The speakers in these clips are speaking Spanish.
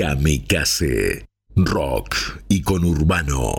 Kamikaze. Rock y con urbano.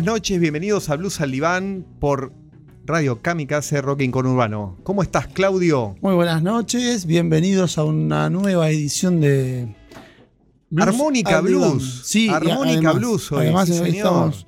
Buenas noches. Bienvenidos a Blues al Diván por Radio Kamikaze Rocking con Urbano. ¿Cómo estás, Claudio? Muy buenas noches. Bienvenidos a una nueva edición de Armónica al Diván. Blues. Sí, Armónica además- Blues hoy. Además, sí, hoy, estamos,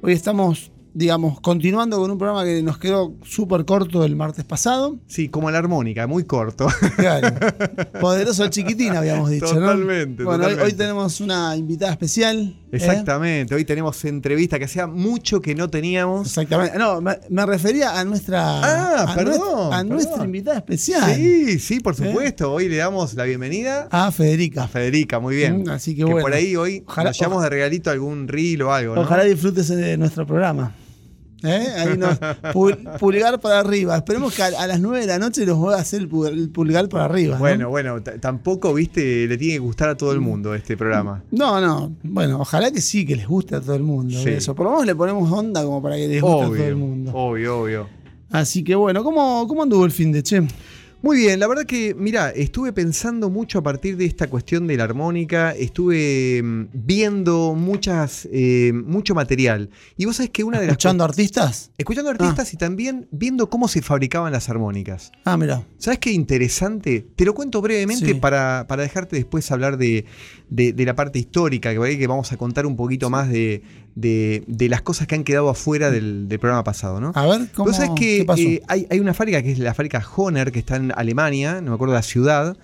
hoy estamos, digamos, continuando con un programa que nos quedó súper corto el martes pasado. Sí, como la armónica, muy corto. Claro. Poderoso chiquitín, habíamos dicho, ¿no? Totalmente, Bueno, hoy- Hoy, totalmente. tenemos una invitada especial. ¿Eh? Exactamente. Hoy tenemos entrevista que hacía mucho que no teníamos. Exactamente. No, me, me refería a nuestra. Ah, a perdón, nuestra- a perdón. nuestra invitada especial. Sí, sí, por ¿Eh? supuesto. Hoy le damos la bienvenida A Federica. a Federica, muy bien. Mm, así que que bueno. por ahí hoy Ojalá- nos llevamos de regalito algún reel o algo, ¿no? Ojalá disfrutes de nuestro programa. ¿Eh? Ahí nos, pul- pulgar para arriba. Esperemos que a, a las 9 de la noche nos vuelva a hacer el, pu- el pulgar para arriba. ¿no? Bueno, bueno, tampoco, viste, le tiene que gustar a todo el mundo este programa. No, no. Bueno, ojalá que sí, que les guste a todo el mundo. Sí. Eso. Por lo menos le ponemos onda como para que les guste a todo el mundo. obvio, obvio. Así que bueno, ¿cómo, cómo anduvo el fin de Che? Muy bien, la verdad que, mira, estuve pensando mucho a partir de esta cuestión de la armónica, estuve mm, viendo muchas, eh, mucho material. Y vos sabés que una de las... ¿Escuchando artistas? Escuchando artistas y también viendo cómo se fabricaban las armónicas. Ah, mira. ¿Sabes qué interesante? Te lo cuento brevemente Sí. para, para dejarte después hablar de, de- de la parte histórica, que vamos a contar un poquito más de, de- de las cosas que han quedado afuera del, del programa pasado, ¿no? A ver, ¿cómo que qué pasó? eh, hay, hay una fábrica que es la fábrica Honer, que está en Alemania, no me acuerdo la ciudad,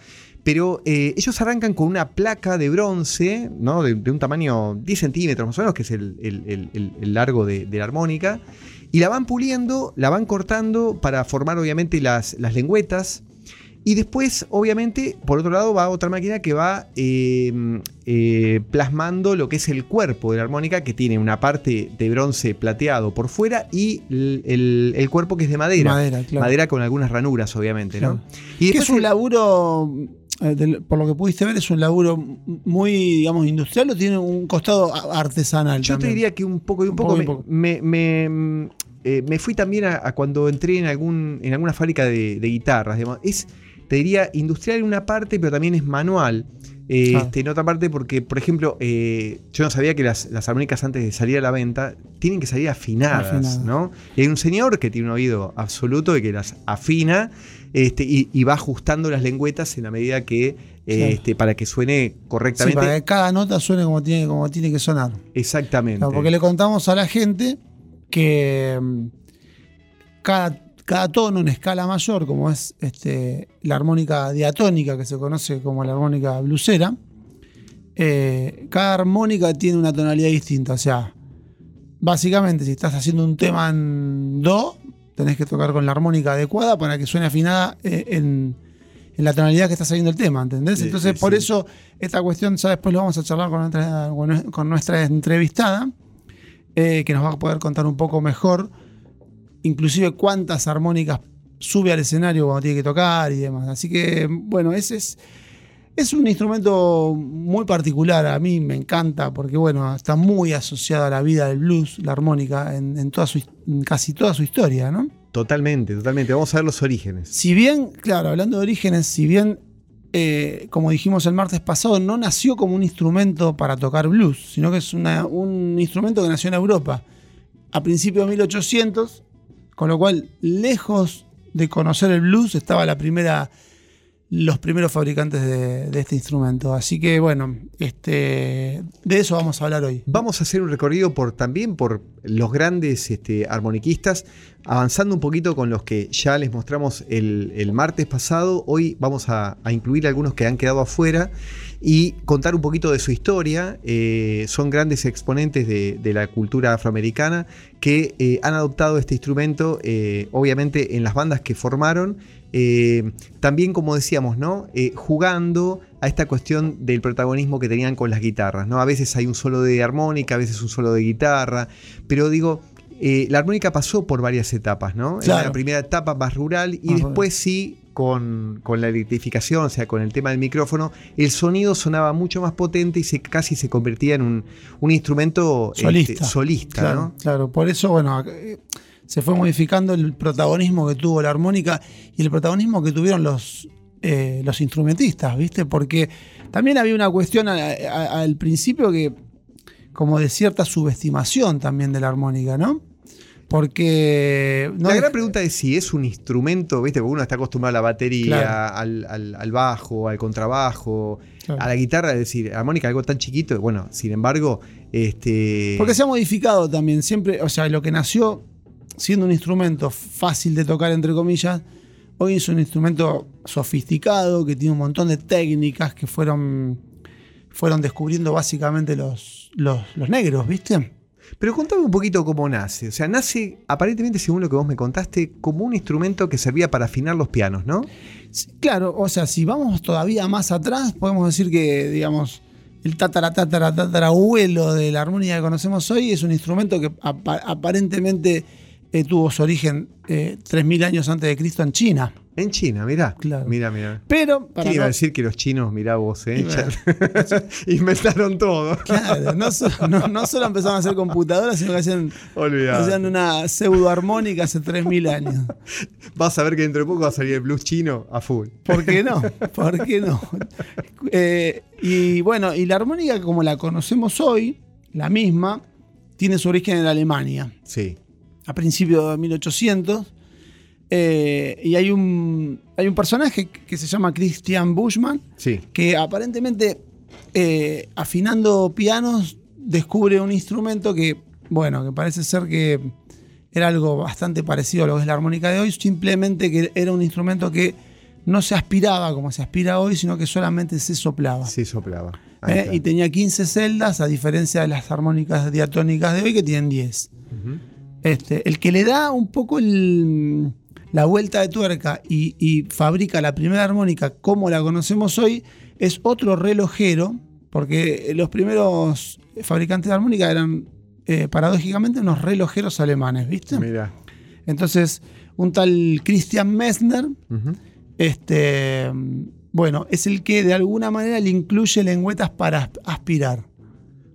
pero eh, ellos arrancan con una placa de bronce, ¿no? De, de un tamaño 10 centímetros más o menos, que es el, el- el- el- el largo de, de la armónica, y la van puliendo, la van cortando para formar obviamente las, las lengüetas. Y después, obviamente, por otro lado, va otra máquina que va eh, eh, plasmando lo que es el cuerpo de la armónica, que tiene una parte de bronce plateado por fuera y el, el- el cuerpo que es de madera. Madera, claro. Madera con algunas ranuras, obviamente, ¿no? Claro. Y que después es un el- laburo, eh, por lo que pudiste ver, es un laburo muy, digamos, industrial o tiene un costado artesanal. Yo te diría que un poco y un Un poco, y me, poco. me- me, eh, me fui también a, a cuando entré en algún en alguna fábrica de, de guitarras. Es, te diría, industrial en una parte, pero también es manual. Eh, Ah. este, en otra parte, porque, por ejemplo, eh, yo no sabía que las, las armónicas antes de salir a la venta tienen que salir afinadas, Afinadas. ¿no? Y hay un señor que tiene un oído absoluto y que las afina este, y, y va ajustando las lengüetas en la medida que, eh, Claro. este, para que suene Sí, correctamente. para que cada nota suene como tiene, como tiene que sonar. Exactamente. Claro, porque le contamos a la gente que mm, cada, cada tono en escala mayor, como es este, la armónica diatónica, que se conoce como la armónica blusera, eh, cada armónica tiene una tonalidad distinta. O sea, básicamente, si estás haciendo un tema en Do, tenés que tocar con la armónica adecuada para que suene afinada eh, en, en la tonalidad que está saliendo el tema, ¿entendés? Sí, Entonces, sí, por sí. eso, esta cuestión ya después lo vamos a charlar con nuestra, con nuestra entrevistada, eh, que nos va a poder contar un poco mejor, inclusive cuántas armónicas sube al escenario cuando tiene que tocar y demás. Así que, bueno, ese es, es un instrumento muy particular, a mí me encanta, porque bueno, está muy asociado a la vida del blues, la armónica, en, en toda su, en casi toda su historia, ¿no? Totalmente, totalmente. Vamos a ver los orígenes. Si bien, claro, hablando de orígenes, si bien, eh, como dijimos el martes pasado, no nació como un instrumento para tocar blues, sino que es una- un instrumento que nació en Europa a principios de 1800, con lo cual, lejos de conocer el blues, estaba la primera, los primeros fabricantes de, este instrumento. Así que, bueno, este, de eso vamos a hablar hoy. Vamos a hacer un recorrido también por los grandes este, armoniquistas, avanzando un poquito con los que ya les mostramos el, martes pasado. Hoy vamos a, incluir algunos que han quedado afuera y contar un poquito de su historia. Eh, son grandes exponentes de, de la cultura afroamericana que eh, han adoptado este instrumento, eh, obviamente en las bandas que formaron. Eh, también, como decíamos, ¿no? Eh, jugando a esta cuestión del protagonismo que tenían con las guitarras, ¿no? A veces hay un solo de armónica, a veces un solo de guitarra, pero digo, eh, la armónica pasó por varias etapas, ¿no? En Claro. la primera etapa más rural y después sí con, con la electrificación, o sea, con el tema del micrófono, el sonido sonaba mucho más potente y se, casi se convertía en un, un instrumento este, Solista. solista, Claro, ¿no? claro. por eso, bueno, se fue modificando el protagonismo que tuvo la armónica y el protagonismo que tuvieron los, eh, los instrumentistas, ¿viste? Porque también había una cuestión a- a- al principio que, como de cierta subestimación también de la armónica, ¿no? Porque. no la gran pregunta es si es un instrumento, ¿viste? Porque uno está acostumbrado a la batería, Claro. al, al- al bajo, al contrabajo, Claro. a la guitarra, es decir, armónica, algo tan chiquito. Bueno, sin embargo, este. Porque se ha modificado también, siempre, o sea, lo que nació siendo un instrumento fácil de tocar, entre comillas, hoy es un instrumento sofisticado, que tiene un montón de técnicas que fueron, fueron descubriendo básicamente los, los, los negros, ¿viste? Pero contame un poquito cómo nace. O sea, nace, aparentemente, según lo que vos me contaste, como un instrumento que servía para afinar los pianos, ¿no? Sí, Claro, o sea, si vamos todavía más atrás, podemos decir que, digamos, el tatara, tatara, tatara abuelo de la armónica que conocemos hoy es un instrumento que apa- aparentemente eh, tuvo su origen eh, 3.000 años antes de Cristo en China. En China, mirá. Claro. Mirá, mirá. Pero, para ¿Quién iba a decir que los chinos, mirá vos, eh? Bueno. Inventaron todo. Claro, no, so- no- no solo empezaron a hacer computadoras, sino que hacían, hacían una pseudoarmónica hace 3.000 años. Vas a ver que dentro de poco va a salir el blues chino a full. ¿Por qué no? ¿Por qué no? Eh, y bueno, y la armónica como la conocemos hoy, la misma, tiene su origen en Alemania, Sí. A principios de 1800. eh, y hay un, hay un personaje que se llama Christian Buschmann, Sí. que aparentemente eh, afinando pianos descubre un instrumento que, bueno, que parece ser que era algo bastante parecido a lo que es la armónica de hoy, simplemente que era un instrumento que no se aspiraba como se aspira hoy, sino que solamente se soplaba. Soplaba. ¿eh? Y tenía 15 celdas, a diferencia de las armónicas diatónicas de hoy, que tienen 10. Ujú. Este, el que le da un poco el- la vuelta de tuerca y, y fabrica la primera armónica como la conocemos hoy es otro relojero, porque los primeros fabricantes de armónica eran eh, paradójicamente unos relojeros alemanes, ¿viste? Mirá. Entonces, un tal Christian Messner, este, bueno, es el que de alguna manera le incluye lengüetas para asp- aspirar.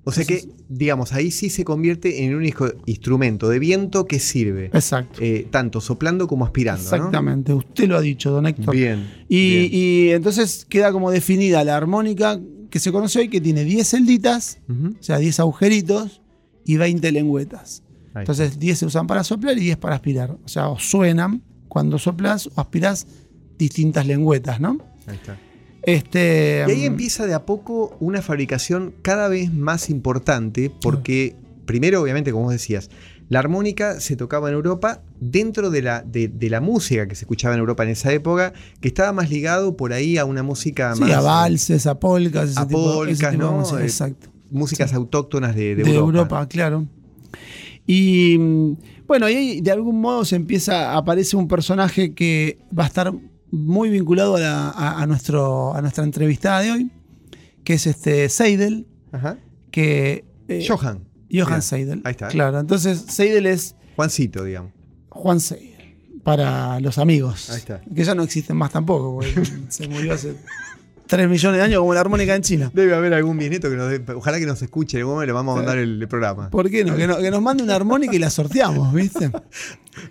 O sea que, digamos, ahí sí se convierte en un instrumento de viento que sirve. Exacto. eh, tanto soplando como aspirando. ¿no? Exactamente, usted lo ha dicho, don Héctor. Bien. Y, bien. y entonces queda como definida la armónica que se conoce hoy, que tiene 10 celditas, o sea, 10 agujeritos y 20 lengüetas. Ahí Entonces 10 se usan para soplar y 10 para aspirar. O sea, o suenan cuando soplas o aspiras distintas lengüetas, ¿no? ahí está. Este, Y ahí mm, empieza de a poco una fabricación cada vez más importante porque, primero, obviamente, como vos decías, la armónica se tocaba en Europa dentro de la, de, de la música que se escuchaba en Europa en esa época, que estaba más ligado por ahí a una música sí, más... a valses, a polcas, ese a tipo, ese polcas, de ¿no? música, Eh, Exacto. músicas autóctonas de, de de Europa. Europa. claro. Y mm, bueno, ahí de algún modo se empieza, aparece un personaje que va a estar muy vinculado a, la- a- a nuestro, a nuestra entrevistada de hoy, que es este Seidel, Ajá. que... eh, Johan. Johann Mirá, Seidel. ahí está. Claro, entonces Seidel es Juancito, digamos. Juan Seidel, para los amigos. Ahí está. Que ya no existen más tampoco, porque se murió hace 3 millones de años como la armónica en China. Debe haber algún bisnieto que nos dé- ojalá que nos escuche le vamos a mandar el, el programa. ¿Por qué no? Que, no- que nos mande una armónica y la sorteamos, ¿viste?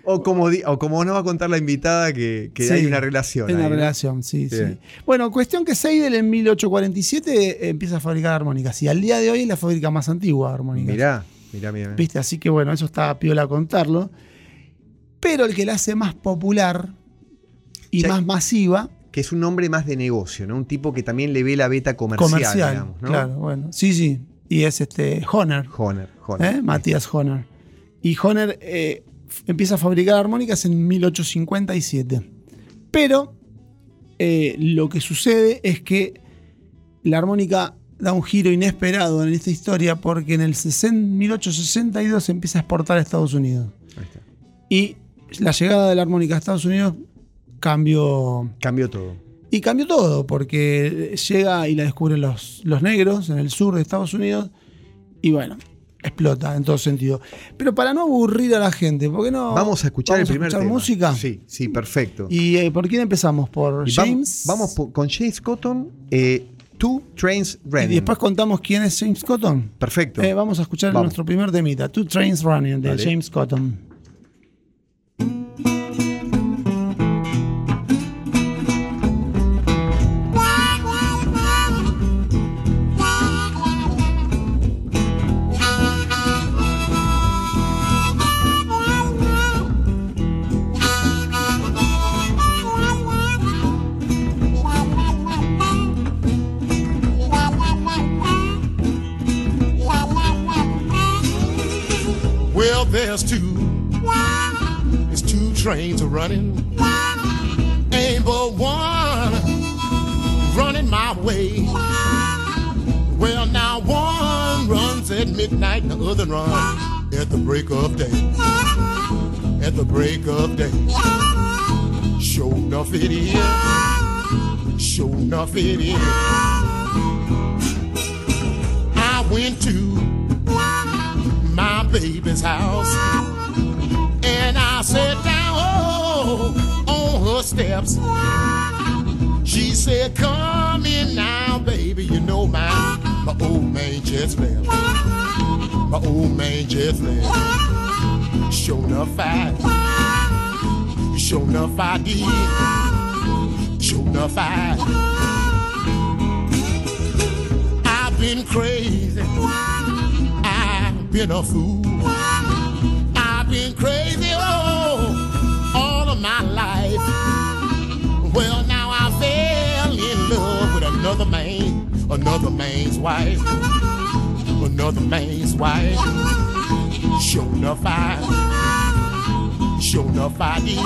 O como, o como nos va a contar la invitada que, que Sí, hay una relación. Hay una ahí, ¿no? relación, sí, sí. Bueno, cuestión que Seidel en 1847 empieza a fabricar armónicas y al día de hoy es la fábrica más antigua de armónicas. Mirá, mirá, mirá. ¿Viste? Así que bueno, eso está piola contarlo. Pero el que la hace más popular y Ya- más masiva, Que es un hombre más de negocio, ¿no? Un tipo que también le ve la beta comercial, comercial. digamos, ¿no? Claro, bueno. Sí, sí. Y es este Honor, Honer, Honer. ¿eh? Matías Honor. Y Honor eh, empieza a fabricar armónicas en 1857. Pero eh, lo que sucede es que la armónica da un giro inesperado en esta historia porque en el 60 1862 se empieza a exportar a Estados Unidos. Ahí está. Y la llegada de la armónica a Estados Unidos cambió. Cambió todo. Y cambió todo, porque llega y la descubren los, los negros en el sur de Estados Unidos. Y bueno, explota en todo sentido. Pero para no aburrir a la gente, ¿por qué no? Vamos a escuchar el primer tema. música? Sí, sí, perfecto. ¿Y eh, por quién empezamos? ¿Por Y James? Vamos, con James Cotton, eh, Two Trains Y Running. después contamos quién es James Cotton. Perfecto. Eh, vamos a escuchar Vamos. nuestro primer temita, Two Trains Running, de. James Cotton. There's two. There's two trains running. Ain't but one running my way. Well, now one runs at midnight and the other runs at the break of day. At the break of day. Sure enough it is. Sure enough it is. I went to baby's house. And I sat down oh, on her steps. She said, Come in now, baby. You know my, my old man just left. My old man just left. Sure enough, I, sure enough, I did. Sure enough, I, I've been crazy. I've been a fool. Been crazy oh, all of my life. Well, now I fell in love with another man, another man's wife, another man's wife. Sure enough, I, sure enough, I did.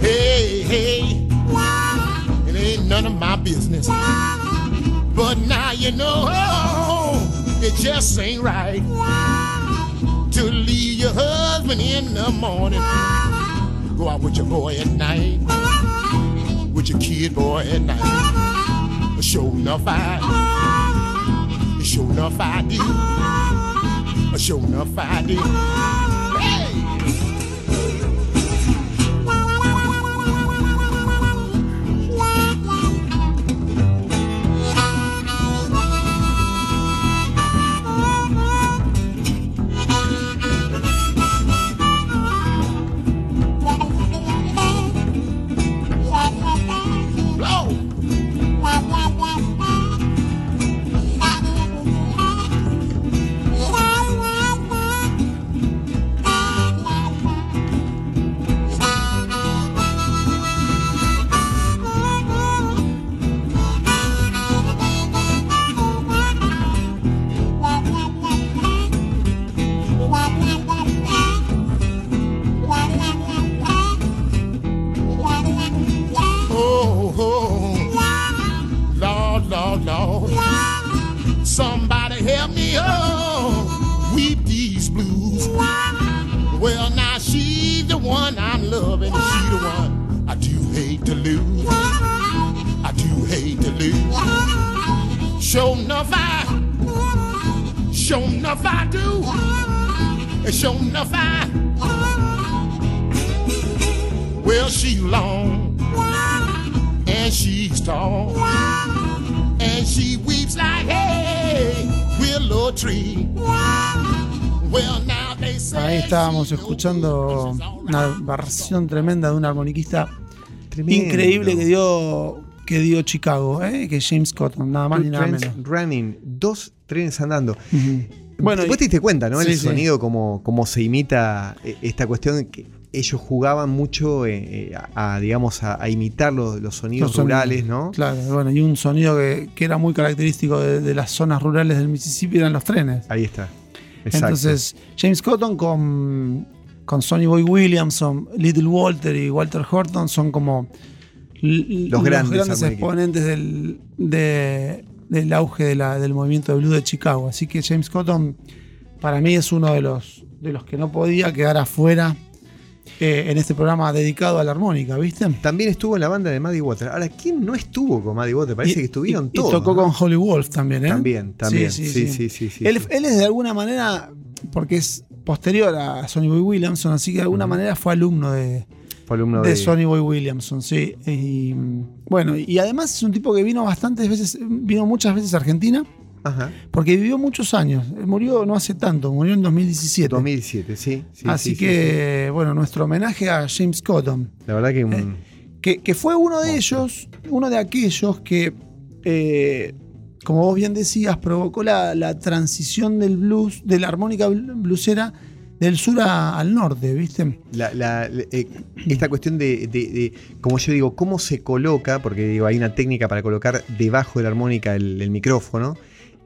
Hey, hey, it ain't none of my business. But now you know oh, it just ain't right to leave your husband in the morning. Go out with your boy at night, with your kid boy at night. Sure enough, I, sure enough, I do. Sure enough, I do. Estábamos escuchando una versión tremenda de un armoniquista Tremendo. increíble que dio, que dio Chicago, ¿eh? que es James Cotton, nada más Two ni nada menos. running, dos trenes andando. Bueno, Vos te diste cuenta, ¿no? Sí, el sí. sonido, como, como se imita eh, esta cuestión que ellos jugaban mucho eh, eh, a, a, digamos, a, a imitar los, los sonidos Los sonidos. rurales, ¿no? Claro, bueno, y un sonido que, que era muy característico de, de las zonas rurales del Mississippi eran los trenes. Ahí está. Exacto. Entonces, James Cotton con, con Sonny Boy Williamson, Little Walter y Walter Horton son como Los grandes exponentes del, de- del auge de la- del movimiento de blues de Chicago. Así que James Cotton para mí es uno de los, de los que no podía quedar afuera eh, en este programa dedicado a la armónica, ¿viste? También estuvo en la banda de Maddie Water. Ahora, ¿quién no estuvo con Maddie Water? Parece Y- que estuvieron y- todos. Y tocó ¿no? con Holly Wolf también, ¿eh? También, también. Sí, sí, sí. sí, sí, él, es de alguna manera, porque es posterior a Sonny Boy Williamson, así que de alguna manera fue alumno de, Fue alumno de de, Sonny Boy Williamson, sí. Y, bueno, y además es un tipo que vino bastantes veces, vino muchas veces a Argentina, Ajá. porque vivió muchos años. Murió no hace tanto, murió en 2017. 2017, sí. sí, así sí, sí, que, bueno, nuestro homenaje a James Cotton. La verdad que un- Eh, que, que fue uno de ellos, uno de aquellos que, eh, como vos bien decías, provocó la, la transición del blues, de la armónica bl- bluesera del sur a- al norte, ¿viste? la- la- la- eh, esta cuestión de, de- de, como yo digo, cómo se coloca, porque digo, hay una técnica para colocar debajo de la armónica el, el micrófono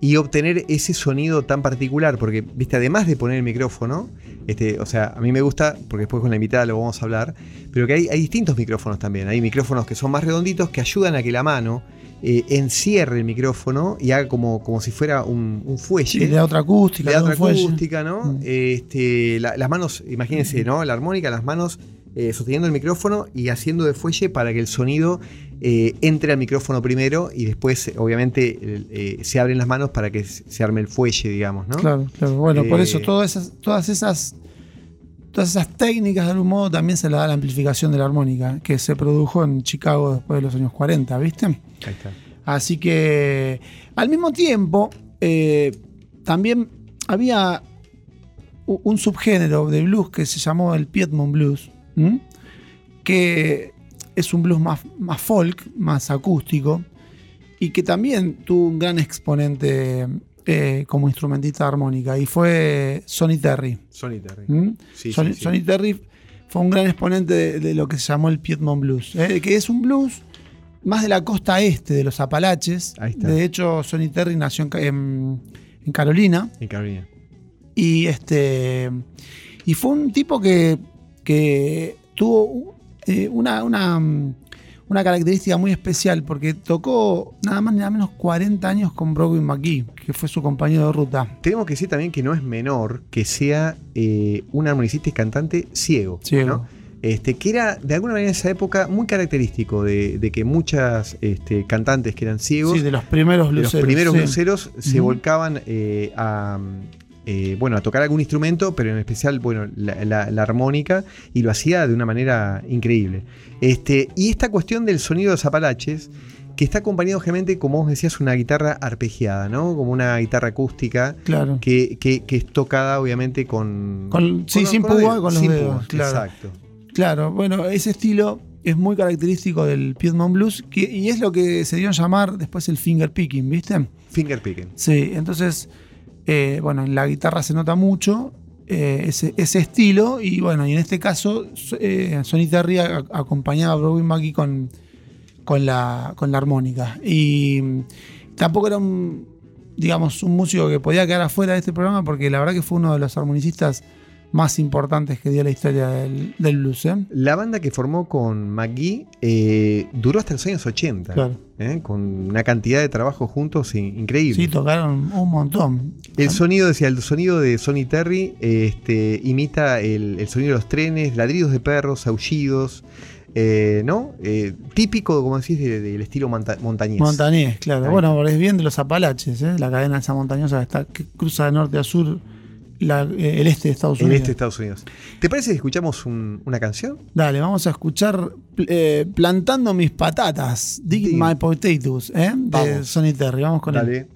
y obtener ese sonido tan particular, porque, viste, además de poner el micrófono, este, o sea, a mí me gusta, porque después con la invitada lo vamos a hablar, pero que hay, hay distintos micrófonos también, hay micrófonos que son más redonditos que ayudan a que la mano eh, encierre el micrófono y haga como, como si fuera un, un fuelle. Sí, le da otra acústica, Le da otra fuelle. acústica, ¿no? Mm. Este, la- las manos, imagínense, ¿no? La armónica, las manos eh, sosteniendo el micrófono y haciendo de fuelle para que el sonido eh, entre al micrófono primero y después, obviamente, eh, se abren las manos para que se arme el fuelle, digamos, ¿no? Claro, claro. Bueno, por eso todas esas, todas esas todas esas técnicas de algún modo también se le da la amplificación de la armónica, que se produjo en Chicago después de los años 40, ¿viste? Ahí está. Así que al mismo tiempo, también había un subgénero de blues que se llamó el Piedmont Blues, ¿m? que es un blues más, más folk, más acústico, y que también tuvo un gran exponente eh, como instrumentista armónica, y fue Sonny Terry. Sonny Terry. Sí, Sonny, sí, sí. Sonny Terry fue un gran exponente de, de lo que se llamó el Piedmont Blues, ¿eh? que es un blues más de la costa este de los Apalaches. Ahí está. De hecho, Sonny Terry nació en- en Carolina En Carolina. y este y fue un tipo que, que tuvo eh, una, una, una característica muy especial porque tocó nada más ni nada menos 40 años con Broadway McGee, que fue su compañero de ruta. Tenemos que decir también que no es menor que sea eh, un armonicista y cantante ciego. Ciego. ¿no? Este, que era de alguna manera en esa época muy característico de, de que muchas este, cantantes que eran ciegos, Sí, de los primeros de los primeros sí. bluseros, se volcaban eh, a, eh, bueno, a tocar algún instrumento, pero en especial bueno, la, la- la armónica, y lo hacía de una manera increíble. Este, y esta cuestión del sonido de los apalaches, que está acompañado generalmente, como vos decías, una guitarra arpegiada, ¿no? Como una guitarra acústica. Claro. Que, que- que es tocada obviamente con... Con- sí, sin púa, con los sin dedos, púa, claro. Exacto. Claro, bueno, ese estilo es muy característico del Piedmont Blues que- y es lo que se dio a llamar después el finger picking, ¿viste? Finger picking. Sí, entonces, eh, bueno, en la guitarra se nota mucho eh, ese, estilo y bueno, y en este caso eh, Sonny Terry acompañaba a Broadway McGee con, con, la, con la armónica. Y mm, tampoco era un, digamos, un músico que podía quedar afuera de este programa porque la verdad que fue uno de los armonicistas más importantes que dio la historia del, del blues. ¿eh? La banda que formó con McGee eh, duró hasta los años 80, Claro. ¿eh? con una cantidad de trabajo juntos in- increíble. Sí, tocaron un montón. El sonido, decía, el sonido de Sonny Terry este, imita el, el sonido de los trenes, ladridos de perros, aullidos, eh, ¿no? Eh, típico, como decís, de- del estilo monta- montañés. Montañés, claro. Ahí. Bueno, es bien de los Apalaches, ¿eh? la cadena esa montañosa que, está, que cruza de norte a sur la- eh, el este de Estados Unidos. este de Estados Unidos. ¿Te parece que escuchamos un- una canción? Dale, vamos a escuchar eh, Plantando mis patatas, Dig. My Potatoes, ¿eh? de Vamos. Sonny Terry. Vamos con él. Dale. Well,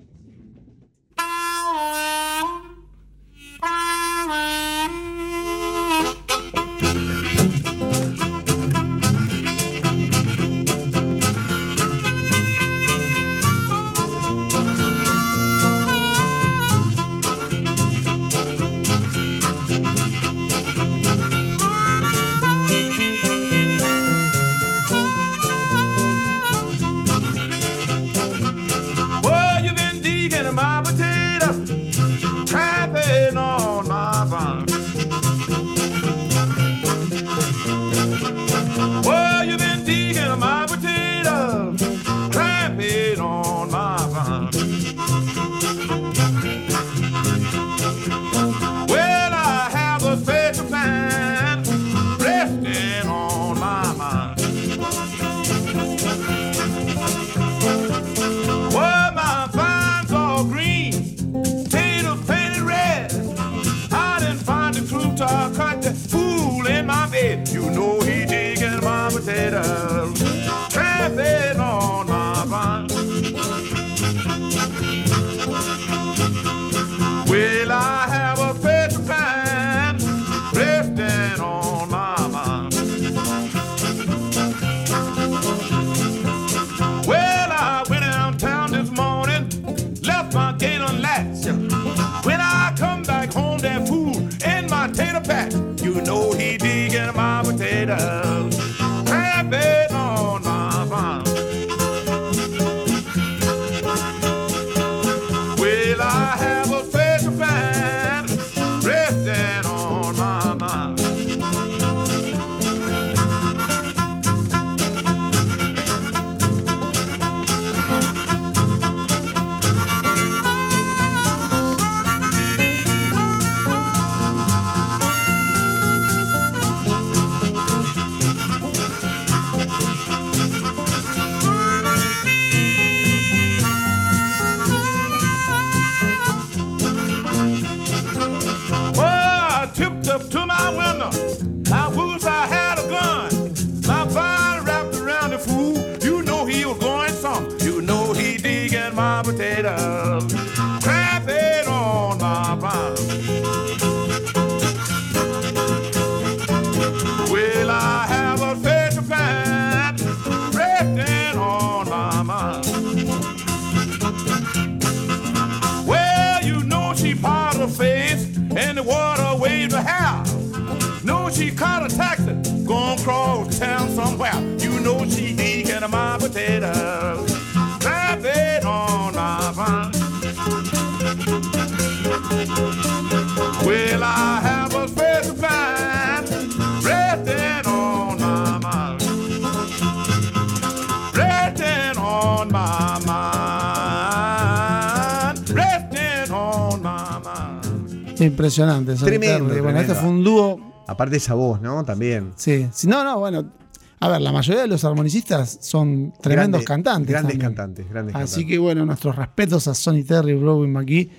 Aparte esa voz, ¿no? También. Sí. sí. No, no, bueno. A ver, la mayoría de los armonicistas son tremendos Grandes- cantantes. Grandes también. cantantes, grandes Así cantantes. que bueno, nuestros respetos a Sonny Terry y Robin McGee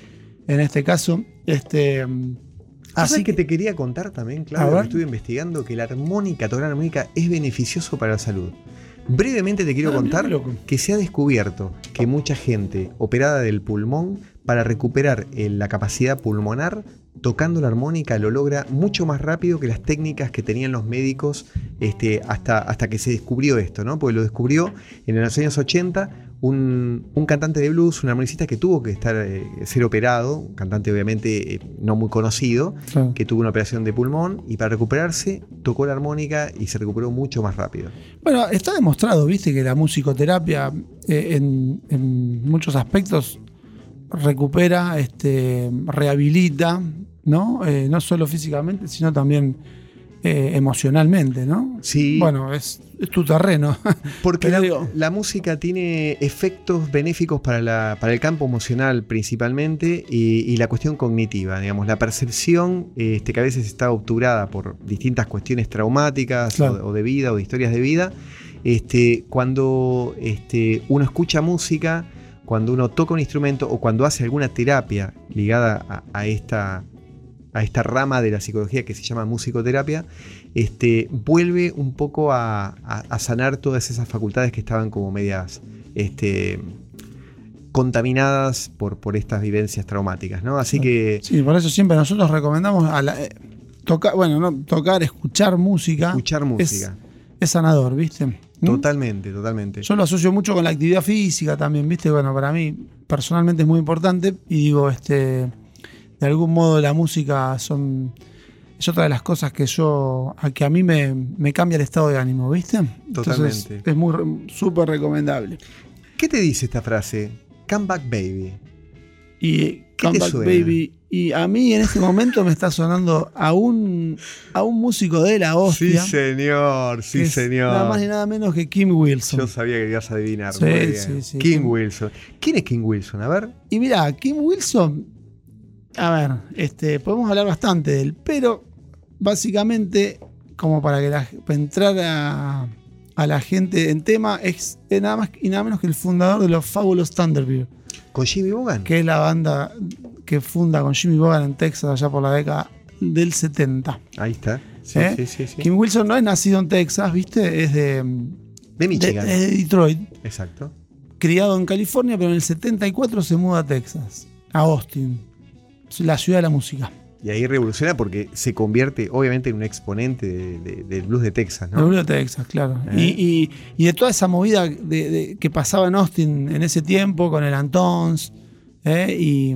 en este caso. Este, mm, Así que que te quería contar también, claro, estuve investigando que la armónica, tocar armónica es beneficioso para la salud. Brevemente te quiero Ah, contar que se ha descubierto que mucha gente operada del pulmón para recuperar eh, la capacidad pulmonar tocando la armónica lo logra mucho más rápido que las técnicas que tenían los médicos este, hasta, hasta que se descubrió esto, ¿no? Porque lo descubrió en los años 80 un, un cantante de blues, un armonicista que tuvo que estar, eh, ser operado, un cantante obviamente eh, no muy conocido, que tuvo una operación de pulmón y para recuperarse tocó la armónica y se recuperó mucho más rápido. Bueno, está demostrado, viste, que la musicoterapia eh, en, en muchos aspectos recupera, este, rehabilita, ¿no? No solo físicamente, sino también eh, emocionalmente, ¿no? Sí. Bueno, es, es tu terreno. Porque Pero la, música tiene efectos benéficos para, la- para el campo emocional principalmente y, y la cuestión cognitiva, digamos, la percepción este, que a veces está obturada por distintas cuestiones traumáticas Claro. o, o de vida o de historias de vida. Este, cuando este, uno escucha música, cuando uno toca un instrumento o cuando hace alguna terapia ligada a, a esta, a esta rama de la psicología que se llama musicoterapia, este, vuelve un poco a, a- a sanar todas esas facultades que estaban como medias este, contaminadas por, por estas vivencias traumáticas, ¿no? Así que Sí, por eso siempre nosotros recomendamos a la- eh, tocar, bueno, no, tocar, escuchar música. escuchar es- música. Es, sanador, ¿viste? ¿Mm? Totalmente, totalmente. Yo lo asocio mucho con la actividad física también, ¿viste? Bueno, para mí personalmente es muy importante y digo, este, de algún modo la música son es otra de las cosas que yo, a que a mí me, me cambia el estado de ánimo, ¿viste? Entonces, Totalmente. es muy súper recomendable. ¿Qué te dice esta frase? Come back, baby. Y ¿Qué Come Back suena? Baby. Y a mí en este momento me está sonando a un, a un músico de la hostia. señor, que es Nada más ni nada menos que Kim Wilson. Yo sabía que ibas a adivinar. Sí, sí, sí. Kim- Wilson. ¿Quién es King Wilson? A ver. Y mira, Kim Wilson, a ver, este, podemos hablar bastante de él, pero básicamente, como para que la- para entrar a, a la gente en tema, es nada más y nada menos que el fundador de los Fabulous Thunderbirds, ¿Con Jimmy Bogan? que es la banda que funda con Jimmy Bogan en Texas allá por la década del 70. Ahí está. Sí, ¿eh? sí, sí, sí. Kim Wilson no es nacido en Texas, ¿viste? Es de, De de, Michigan. es de Detroit, Exacto. criado en California, pero en el 74 se muda a Texas, a Austin, la ciudad de la música. Y ahí revoluciona porque se convierte, obviamente, en un exponente de- de- del blues de Texas, El ¿no? blues de Texas, claro. ¿Eh? Y, y- y de toda esa movida de- que pasaba en Austin en ese tiempo, con el Antons, ¿eh? y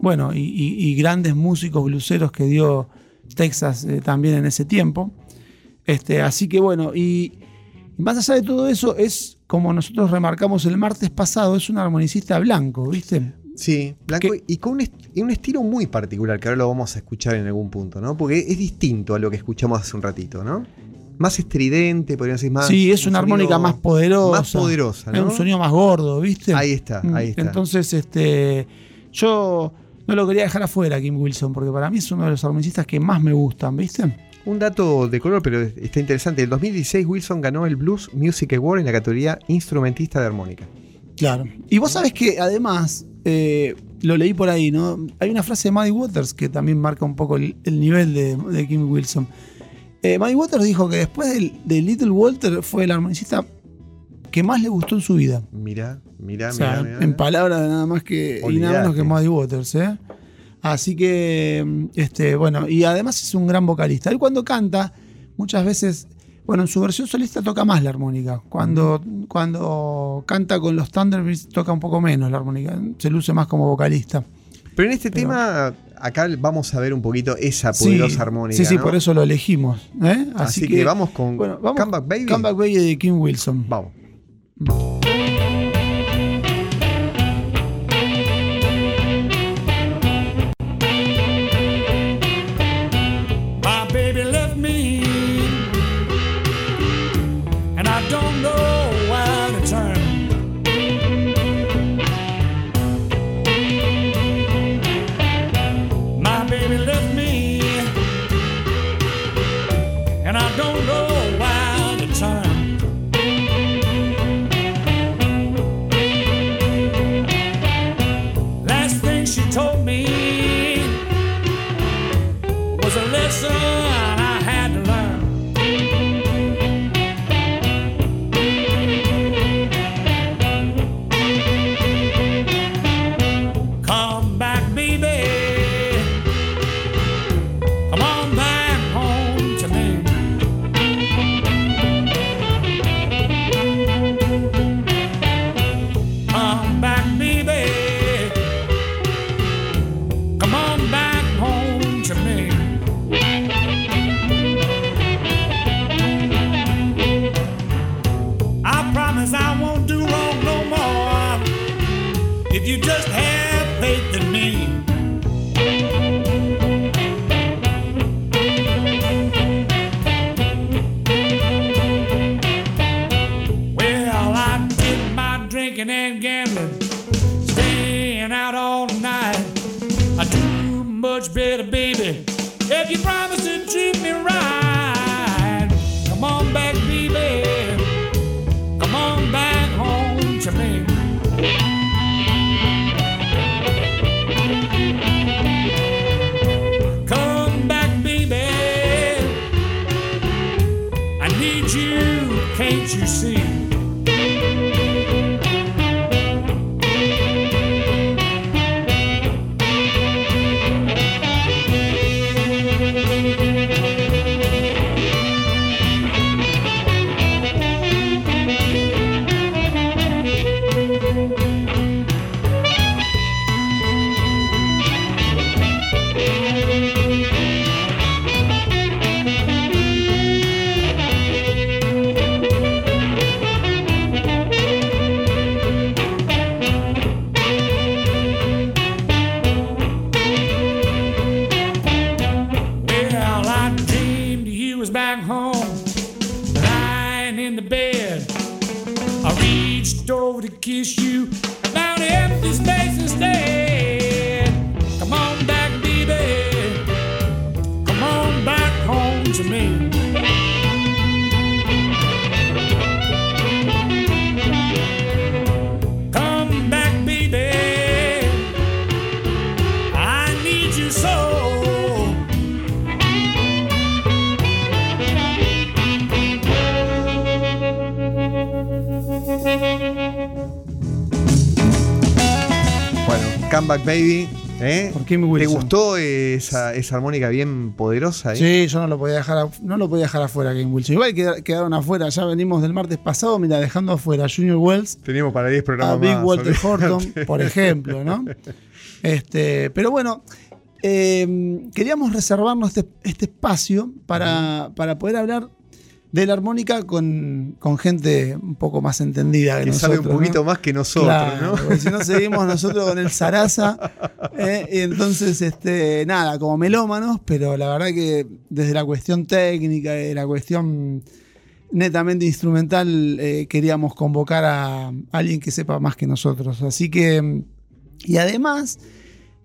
bueno, y, grandes músicos bluseros que dio Texas eh, también en ese tiempo. Este, así que bueno, y, y más allá de todo eso, es como nosotros remarcamos el martes pasado, es un armonicista blanco, ¿viste? Sí, blanco y con un, est- y un estilo muy particular que ahora lo vamos a escuchar en algún punto, ¿no? Porque es distinto a lo que escuchamos hace un ratito, ¿no? Más estridente, podríamos decir más. sí, es un una armónica más poderosa. Más poderosa, Es ¿no? un sonido más gordo, ¿viste? Ahí está, Mm, ahí está. Entonces, este, yo no lo quería dejar afuera, Kim Wilson, porque para mí es uno de los armonicistas que más me gustan, ¿viste? Un dato de color, pero está interesante. En 2016 Wilson ganó el Blues Music Award en la categoría instrumentista de armónica. Claro. Y vos sabés que además, eh, lo leí por ahí, ¿no? Hay una frase de Muddy Waters que también marca un poco el, el nivel de, de Kim Wilson. Eh, Muddy Waters dijo que después de Little Walter fue el armonicista que más le gustó en su vida. Mirá, mirá, O sea, mirá, mirá. en palabras de nada más que y nada menos que Olvidate. Muddy Waters, ¿eh? Así que, este, bueno, y además es un gran vocalista. Él cuando canta, muchas veces, bueno, en su versión solista toca más la armónica. Cuando, cuando canta con los Thunderbirds toca un poco menos la armónica. Se luce más como vocalista. Pero en este Pero- tema, acá vamos a ver un poquito esa poderosa sí, armónica. Sí, sí, ¿no? por eso lo elegimos. ¿eh? Así, que, vamos con bueno, vamos, Come Back Baby. Come Back Baby de Kim Wilson. Vamos. ¿Eh? Kim ¿Te gustó esa, esa armónica bien poderosa? ahí? Sí, yo no lo podía dejar, no lo podía dejar afuera, King Wilson. Igual queda- quedaron afuera, ya venimos del martes pasado, mira, dejando afuera a Junior Wells, Teníamos para 10 programas a Big más, Walter olvidate. Horton, por ejemplo, ¿no? Este, pero bueno, eh, queríamos reservarnos este, este espacio para, para poder hablar de la armónica con, con gente un poco más entendida que, Que nosotros. sabe un poquito ¿no? más que nosotros, Claro, ¿no? si no seguimos nosotros con el Sarasa. eh, y entonces, este, nada, como melómanos, pero la verdad que desde la cuestión técnica, de la cuestión netamente instrumental, eh, queríamos convocar a alguien que sepa más que nosotros. Así que, y además,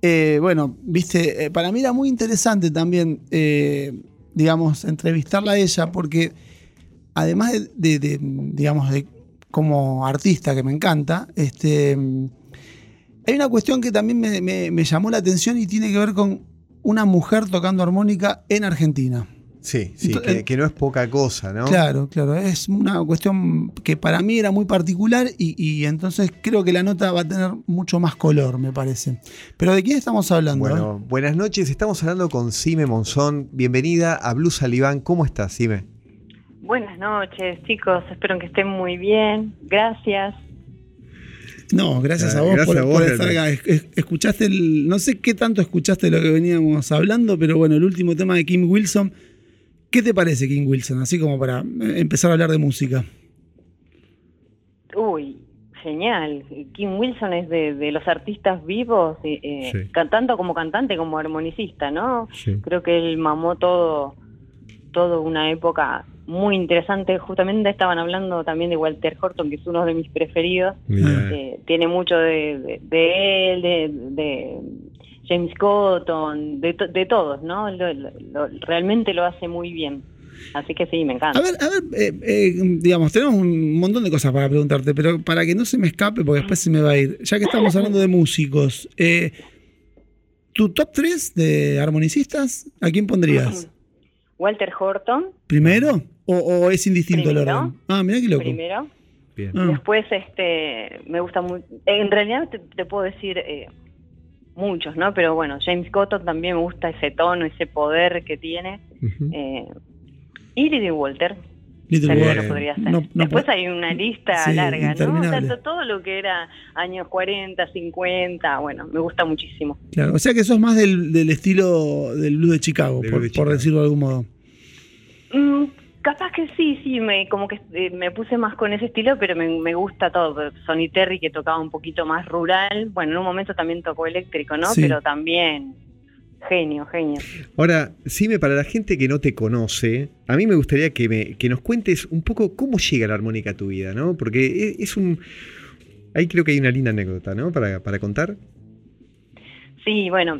eh, bueno, viste, para mí era muy interesante también, eh, digamos, entrevistarla a ella, porque además de, de- de, digamos, de como artista que me encanta, este, hay una cuestión que también me, me- me llamó la atención y tiene que ver con una mujer tocando armónica en Argentina. Sí, sí, que, que no es poca cosa, ¿no? Claro, claro, es una cuestión que para mí era muy particular y, y entonces creo que la nota va a tener mucho más color, me parece. Pero ¿de quién estamos hablando? Bueno, buenas noches. Estamos hablando con Sime Monzón. Bienvenida a Blue Saliván. ¿Cómo estás, Sime? Buenas noches, chicos. Espero que estén muy bien. Gracias. No, gracias a vos gracias por, a vos, por estar acá. Escuchaste el. No sé qué tanto escuchaste lo que veníamos hablando, pero bueno, el último tema de Kim Wilson. ¿Qué te parece, Kim Wilson? Así como para eh, empezar a hablar de música. Uy, genial. Kim Wilson es de, de los artistas vivos, eh, eh, Sí. tanto como cantante como armonicista, ¿no? Sí. Creo que él mamó todo, todo una época muy interesante. Justamente estaban hablando también de Walter Horton, que es uno de mis preferidos. Eh, tiene mucho de, de- de él, de, de James Cotton, de, to- de todos, ¿no? Lo- lo- lo- realmente lo hace muy bien. Así que sí, me encanta. A ver, a ver, eh, eh, digamos, tenemos un montón de cosas para preguntarte, pero para que no se me escape, porque después se me va a ir. Ya que estamos hablando de músicos, eh, ¿tu top 3 de armonicistas? ¿A quién pondrías? Walter Horton, ¿Primero? ¿O, o es indistinto el orden? Ah, mirá qué loco. primero. Bien. Ah. Después, este, me gusta mucho. En realidad, te, te puedo decir eh, muchos, ¿no? Pero bueno, James Cotton también me gusta ese tono, ese poder que tiene. Eh, y Lily Walter. Little también Walter. lo podría ser. No- no Después hay una lista Sí, larga, ¿no? Tanto todo lo que era años 40, 50, bueno, me gusta muchísimo. Claro, o sea que sos más del, del estilo del blues de Chicago, por, decirlo de algún modo. Mm, capaz que sí, sí, me, como que eh, me puse más con ese estilo, pero me, me gusta todo. Sonny Terry que tocaba un poquito más rural, bueno, en un momento también tocó eléctrico, ¿no? Sí. Pero también genio, genio. Ahora, para la gente que no te conoce, a mí me gustaría que, me, que nos cuentes un poco cómo llega la armónica a tu vida, ¿no? Porque es, es un... Ahí creo que hay una linda anécdota, ¿no? Para, para contar. Sí, bueno,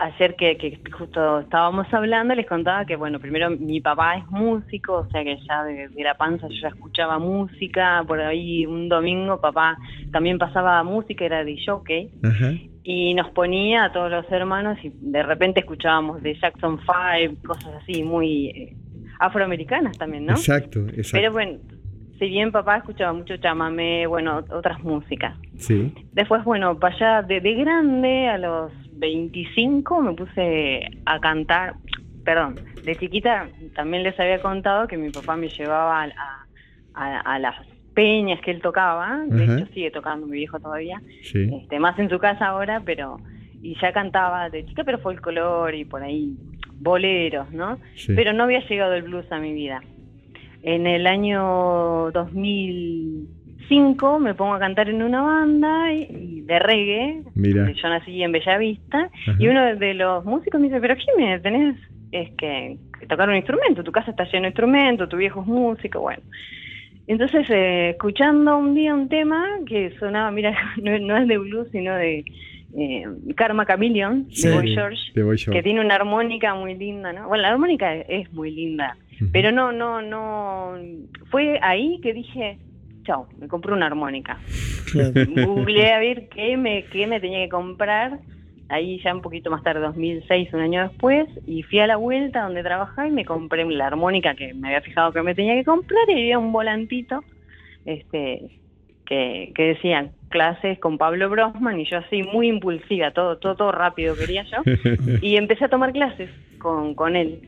ayer que, que justo estábamos hablando, les contaba que, bueno, primero mi papá es músico, o sea que ya de, de la panza yo ya escuchaba música, por ahí un domingo papá también pasaba música, era de jockey, y nos ponía a todos los hermanos y de repente escuchábamos de Jackson 5, cosas así muy eh, afroamericanas también, ¿no? Exacto, exacto. Pero bueno, si bien papá escuchaba mucho chamamé, bueno, otras músicas. Sí. Después, bueno, para allá de, de grande, a los 25, me puse a cantar. Perdón, de chiquita también les había contado que mi papá me llevaba a, a- a las peñas que él tocaba. De hecho, sigue tocando mi viejo todavía. Sí. Este, más en su casa ahora, pero. Y ya cantaba de chica, pero folclore y por ahí boleros, ¿no? sí. Pero no había llegado el blues a mi vida. En el año 2005 me pongo a cantar en una banda y, de reggae. Mira. Yo nací en Bellavista Ajá. y uno de los músicos me dice, pero Jiménez, tenés es que, que tocar un instrumento, tu casa está llena de instrumentos, tu viejo es músico, bueno. Entonces, eh, escuchando un día un tema que sonaba, mira, no, no es de blues, sino de eh, Karma Chameleon, Sí, de Boy George, de Boy George. que tiene una armónica muy linda, ¿no? Bueno, la armónica es muy linda, pero no, no, no. Fue ahí que dije, chao, me compré una armónica. Claro. Googleé a ver qué me, qué me tenía que comprar. Ahí ya un poquito más tarde, 2006, un año después, y fui a la vuelta donde trabajaba y me compré la armónica que me había fijado que me tenía que comprar y había un volantito este, que, que decían clases con Pablo Brosman y yo así muy impulsiva, todo, todo, todo rápido quería yo, y empecé a tomar clases con, con él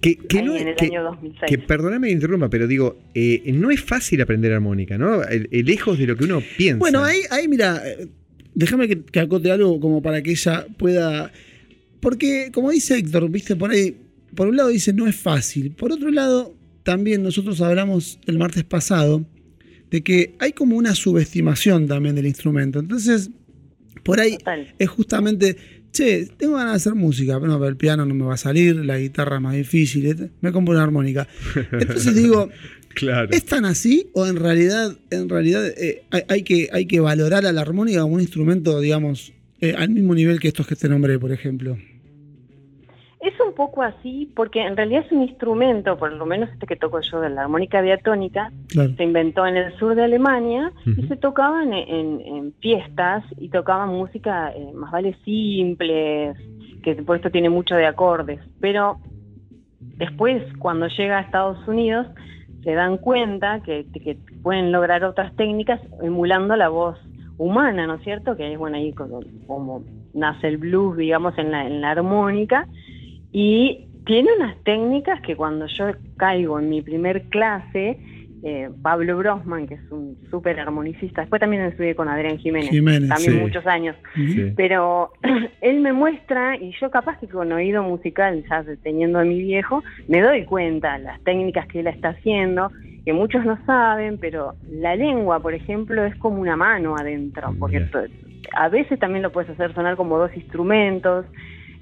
Que, que no, en el que- año 2006. que perdóname que interrumpa, pero digo, eh, no es fácil aprender armónica, ¿no? El- el lejos de lo que uno piensa. Bueno, ahí, ahí mira, eh, déjame que, que acote algo como para que ella pueda. Porque, como dice Héctor, viste, por ahí, por un lado dice no es fácil. Por otro lado, también nosotros hablamos el martes pasado de que hay como una subestimación también del instrumento. Entonces, por ahí Total. es justamente, che, tengo ganas de hacer música, pero, no, pero el piano no me va a salir, la guitarra es más difícil, me compro una armónica. Entonces digo, Claro. ¿Es tan así o en realidad, en realidad eh, hay, hay que, hay que valorar a la armónica como un instrumento, digamos, eh, al mismo nivel que estos que te nombré, por ejemplo? Es un poco así, porque en realidad es un instrumento, por lo menos este que toco yo de la armónica diatónica, Claro. se inventó en el sur de Alemania y se tocaban en, en- en fiestas y tocaban música eh, más vale simples, que por esto tiene mucho de acordes. Pero después, cuando llega a Estados Unidos, se dan cuenta que, que pueden lograr otras técnicas emulando la voz humana, ¿no es cierto? Que es bueno ahí como, como nace el blues, digamos, en la, en la armónica. Y tiene unas técnicas que cuando yo caigo en mi primer clase, eh, Pablo Brosman, que es un súper armonicista, después también estudié con Adrián Jiménez, Jiménez, también sí. muchos años, Sí. pero él me muestra, y yo capaz que con oído musical, ya teniendo a mi viejo, me doy cuenta las técnicas que él está haciendo, que muchos no saben, pero la lengua, por ejemplo, es como una mano adentro, porque a veces también lo puedes hacer sonar como dos instrumentos.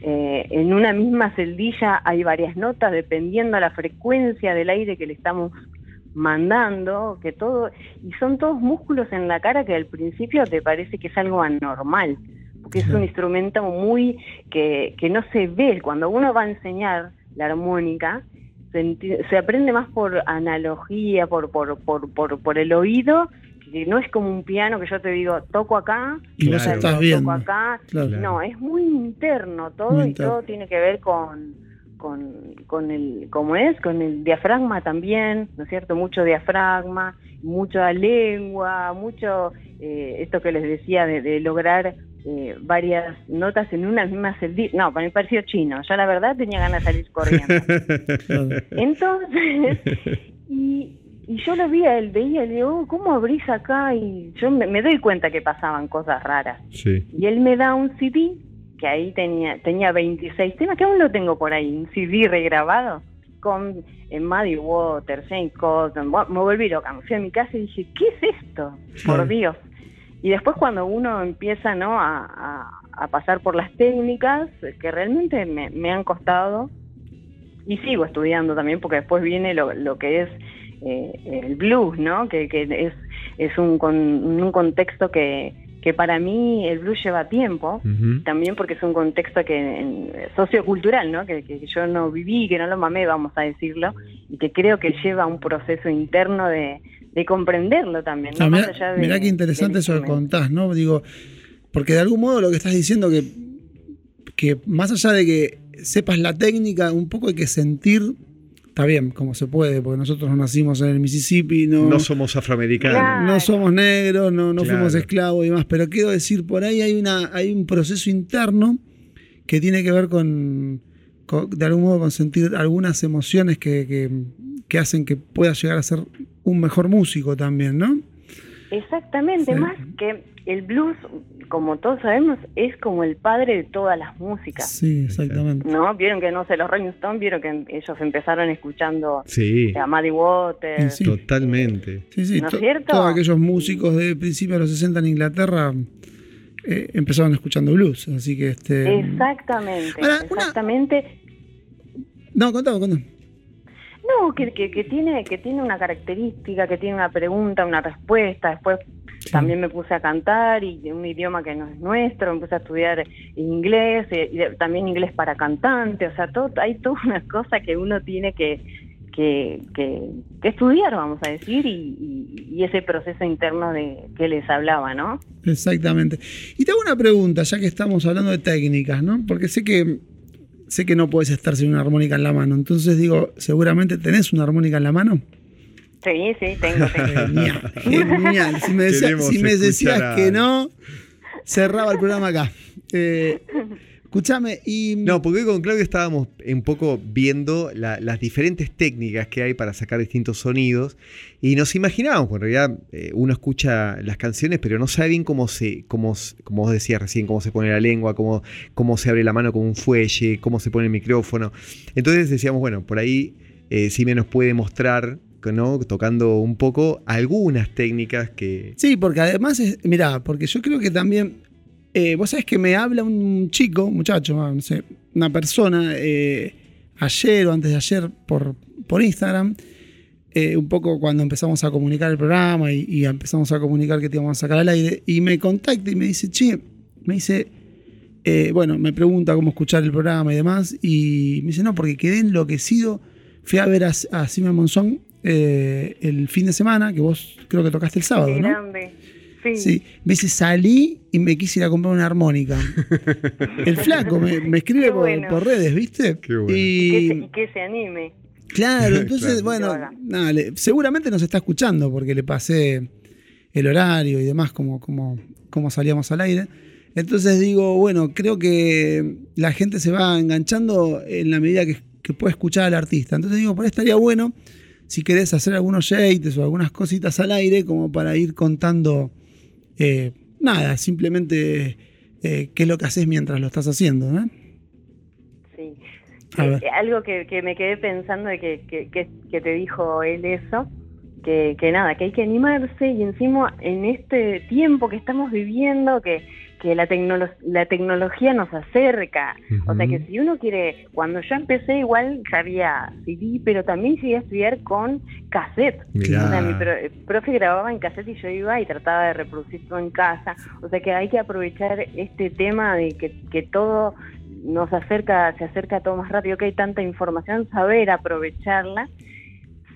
Eh, en una misma celdilla hay varias notas dependiendo a la frecuencia del aire que le estamos mandando, que todo, y son todos músculos en la cara que al principio te parece que es algo anormal, porque es un instrumento muy que, que no se ve. Cuando uno va a enseñar la armónica, se, se aprende más por analogía, por, por, por, por, por el oído, no es como un piano que yo te digo, toco acá, Y vos toco estás viendo. acá. Claro. No, es muy interno todo Muy y todo tiene que ver con, con, con el, ¿cómo es? Con el diafragma también, ¿no es cierto? Mucho diafragma, mucha lengua, mucho, eh, esto que les decía de, de lograr eh, varias notas en una misma celdilla. No, para mí pareció chino. Yo la verdad tenía ganas de salir corriendo. Entonces, y, y yo lo vi a él, veía, le digo, "Oh, ¿cómo abrís acá? Y yo me, me doy cuenta que pasaban cosas raras. Sí. Y él me da un CD, que ahí tenía, tenía 26 temas, que aún lo tengo por ahí, un CD regrabado, con eh, Muddy Water, Saint Cotton, me volví loca, me fui a mi casa y dije, ¿qué es esto? Por Dios. Y después cuando uno empieza ¿no? a, a- a pasar por las técnicas, que realmente me, me han costado, y sigo estudiando también, porque después viene lo, lo que es eh, el blues, ¿no? Que, que es, es un, con, un contexto que, que para mí el blues lleva tiempo, también porque es un contexto que sociocultural, ¿no? Que, que yo no viví, que no lo mamé, vamos a decirlo, y que creo que lleva un proceso interno de, de comprenderlo también. ¿no? Ah, Más allá de- mirá qué interesante eso que contás, ¿no? Digo, porque de algún modo lo que estás diciendo que, que más allá de que sepas la técnica, un poco hay que sentir, está bien, como se puede, porque nosotros no nacimos en el Mississippi, no, No somos afroamericanos. Claro. no somos negros, no, no Claro. fuimos esclavos y demás, pero quiero decir, por ahí hay, una, hay un proceso interno que tiene que ver con, con- de algún modo, con sentir algunas emociones que, que, que hacen que puedas llegar a ser un mejor músico también, ¿no? Exactamente, Sí. más que el blues, como todos sabemos, es como el padre de todas las músicas. Sí, exactamente. ¿No? Vieron que, no sé, los Rolling Stones vieron que ellos empezaron escuchando Sí, a Muddy Water. Y sí. totalmente. Sí, sí, ¿No es to- cierto? todos aquellos músicos de principios de los 60 en Inglaterra eh, empezaron escuchando blues, así que este... Exactamente, Ahora, una- exactamente. No, contame, contame. No, que, que, que tiene que tiene una característica, que tiene una pregunta, una respuesta. Después también me puse a cantar y un idioma que no es nuestro, me puse a estudiar inglés eh, y también inglés para cantante. O sea, todo, hay toda una cosa que uno tiene que, que, que, que estudiar, vamos a decir, y, y- y ese proceso interno de que les hablaba, ¿no? Exactamente. Y te hago una pregunta, ya que estamos hablando de técnicas, ¿no? Porque sé que sé que no puedes estar sin una armónica en la mano. Entonces digo, seguramente tenés una armónica en la mano. Sí, sí, tengo, tengo. Genial, genial. Si me, decía- si me decías a- que no, cerraba el programa acá. Eh, escúchame, y. No, porque hoy con Claudio estábamos un poco viendo la- las diferentes técnicas que hay para sacar distintos sonidos y nos imaginábamos, porque en realidad eh, uno escucha las canciones pero no sabe bien cómo se, cómo, como vos decías recién, cómo se pone la lengua, cómo, cómo se abre la mano con un fuelle, cómo se pone el micrófono. Entonces decíamos, bueno, por ahí eh, Sime nos puede mostrar, ¿no? tocando un poco algunas técnicas que... Sí, porque además, es, mirá, porque yo creo que también. eh, vos sabés que me habla un chico, muchacho, no sé, una persona, eh, ayer o antes de ayer por, por Instagram, eh, un poco cuando empezamos a comunicar el programa y, empezamos a comunicar que te íbamos a sacar al aire, y me contacta y me dice, che, me dice, bueno, me pregunta cómo escuchar el programa y demás, y me dice, no, porque quedé enloquecido, fui a ver a, a Sime Monzón eh, el fin de semana, que vos creo que tocaste el sábado, Qué ¿no? grande. Sí. Sí, me dice, salí y me quise ir a comprar una armónica. El flaco me, me escribe por, redes, ¿viste? Qué bueno. Y que, se, Y y que se anime. claro, entonces, Claro. bueno, nada, le- seguramente nos está escuchando porque le pasé el horario y demás, como, como, como salíamos al aire. Entonces digo, bueno, creo que la gente se va enganchando en la medida que, que puede escuchar al artista. Entonces digo, por ahí estaría bueno si querés hacer algunos shakes o algunas cositas al aire, como para ir contando, eh, nada, simplemente eh, qué es lo que haces mientras lo estás haciendo, ¿no? Sí. Eh, algo que, que me quedé pensando de que, que, que, que te dijo él eso, que, que nada, que hay que animarse y encima en este tiempo que estamos viviendo, que, que la, tecnolo- la tecnología nos acerca. O sea que si uno quiere, cuando yo empecé igual ya había CD, pero también llegué a estudiar con cassette. Mirá. O sea, mi pro- profe grababa en cassette y yo iba y trataba de reproducir todo en casa. O sea que hay que aprovechar este tema de que, que todo nos acerca, se acerca todo más rápido, que hay tanta información, saber aprovecharla.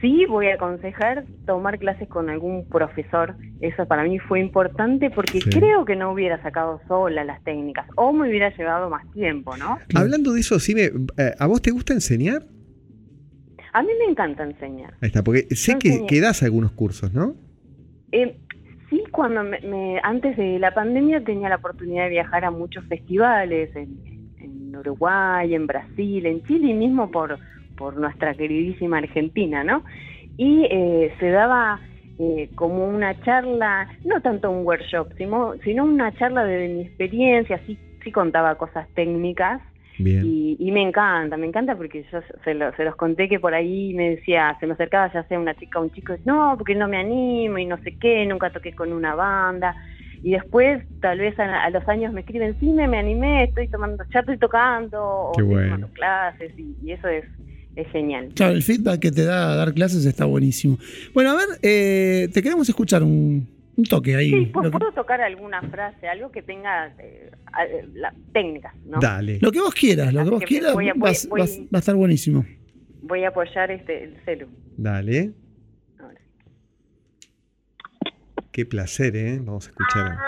Sí, voy a aconsejar tomar clases con algún profesor. Eso para mí fue importante porque Sí. creo que no hubiera sacado sola las técnicas o me hubiera llevado más tiempo, ¿no? Hablando de eso, eh, ¿a vos te gusta enseñar? A mí me encanta enseñar. Ahí está, porque sé que, que das algunos cursos, ¿no? Eh, sí, cuando me, me- antes de la pandemia tenía la oportunidad de viajar a muchos festivales en, en Uruguay, en Brasil, en Chile y mismo por, por nuestra queridísima Argentina, ¿no? Y eh, se daba eh, como una charla, no tanto un workshop, sino, sino una charla de mi experiencia, sí, sí contaba cosas técnicas Bien. y, y me encanta, me encanta porque yo se, lo- se los conté que por ahí me decía, se me acercaba ya sea una chica o un chico, no, porque no me animo y no sé qué, nunca toqué con una banda. Y después, tal vez a, a los años me escriben, sí, me, me animé, estoy tomando, ya estoy tocando, o estoy tomando clases, y, y eso es, es genial. Claro, el feedback que te da dar clases está buenísimo. Bueno, a ver, eh, te queremos escuchar un, un toque ahí. Sí, ¿pu- lo, que, ¿puedo tocar alguna frase, algo que tenga eh, a- la, técnicas, ¿no? Dale. lo que vos quieras, lo que vos que quieras voy a- va, voy- va- voy- va a estar buenísimo. Voy a apoyar este el celu. Dale. Ahora. Qué placer, ¿eh? Vamos a escuchar.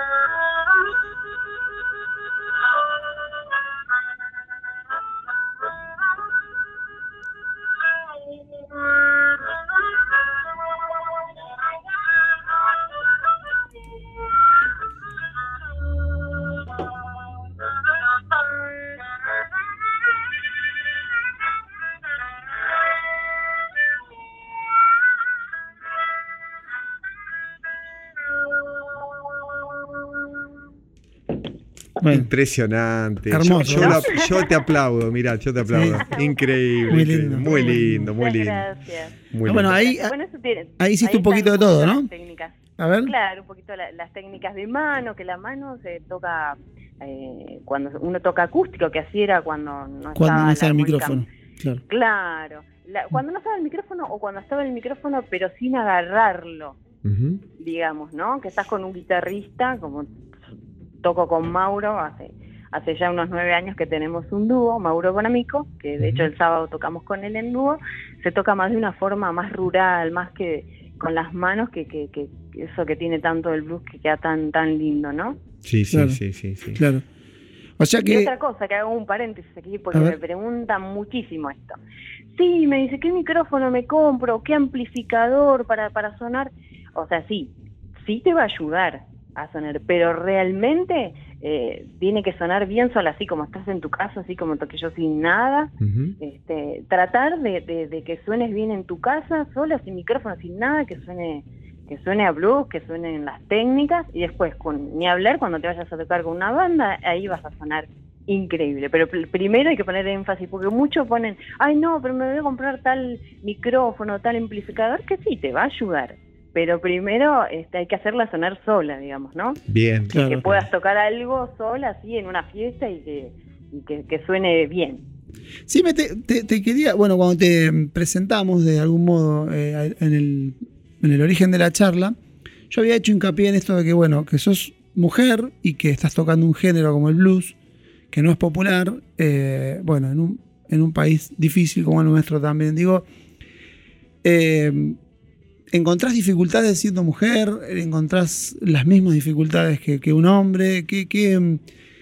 Bueno, Impresionante. Hermoso, Yo, yo ¿no? la- yo te aplaudo, mira, yo te aplaudo. Increíble. Muy lindo. Muy lindo, muy Muchas lindo. Gracias. Muy Bueno, ahí, Bueno, ahí hiciste un poquito de todo, ¿no? técnicas. a ver. Claro, un poquito la- las técnicas de mano, que la mano se toca eh, cuando uno toca acústico, que así era cuando no Cuando estaba no la está el micrófono. Claro. Claro, la- cuando no estaba el micrófono o cuando estaba el micrófono pero sin agarrarlo, digamos, ¿no? Que estás con un guitarrista, como toco con Mauro hace hace ya unos nueve años que tenemos un dúo, Mauro Bonamico, que de hecho el sábado tocamos con él en dúo, se toca más de una forma más rural, más que con las manos, que, que, que eso que tiene tanto el blues que queda tan tan lindo, ¿no? Sí, sí, Claro. sí, sí, sí. Claro. O sea Y otra cosa, que hago un paréntesis aquí porque me preguntan muchísimo esto. Sí, me dice, ¿qué micrófono me compro? ¿Qué amplificador para, para sonar? O sea, sí, sí te va a ayudar a sonar, pero realmente eh, tiene que sonar bien solo así como estás en tu casa, así como toqué yo sin nada. Este, tratar de, de- de que suenes bien en tu casa, sola, sin micrófono, sin nada, que suene que suene a blues, que suenen las técnicas y después, con, ni hablar, cuando te vayas a tocar con una banda, ahí vas a sonar increíble. Pero pr- primero hay que poner énfasis, porque muchos ponen, ay no, pero me voy a comprar tal micrófono, tal amplificador, que sí, te va a ayudar. Pero primero este, hay que hacerla sonar sola, digamos, ¿no? Bien. Claro. Que puedas tocar algo sola, así, en una fiesta y que, y que, que suene bien. Sí, me te, te- te quería, bueno, cuando te presentamos de algún modo eh, en, el, en el origen de la charla, yo había hecho hincapié en esto de que, bueno, que sos mujer y que estás tocando un género como el blues, que no es popular, eh, bueno, en un, en un país difícil como el nuestro también. Digo, eh, ¿encontrás dificultades siendo mujer? ¿Encontrás las mismas dificultades que, que un hombre? ¿Qué, qué,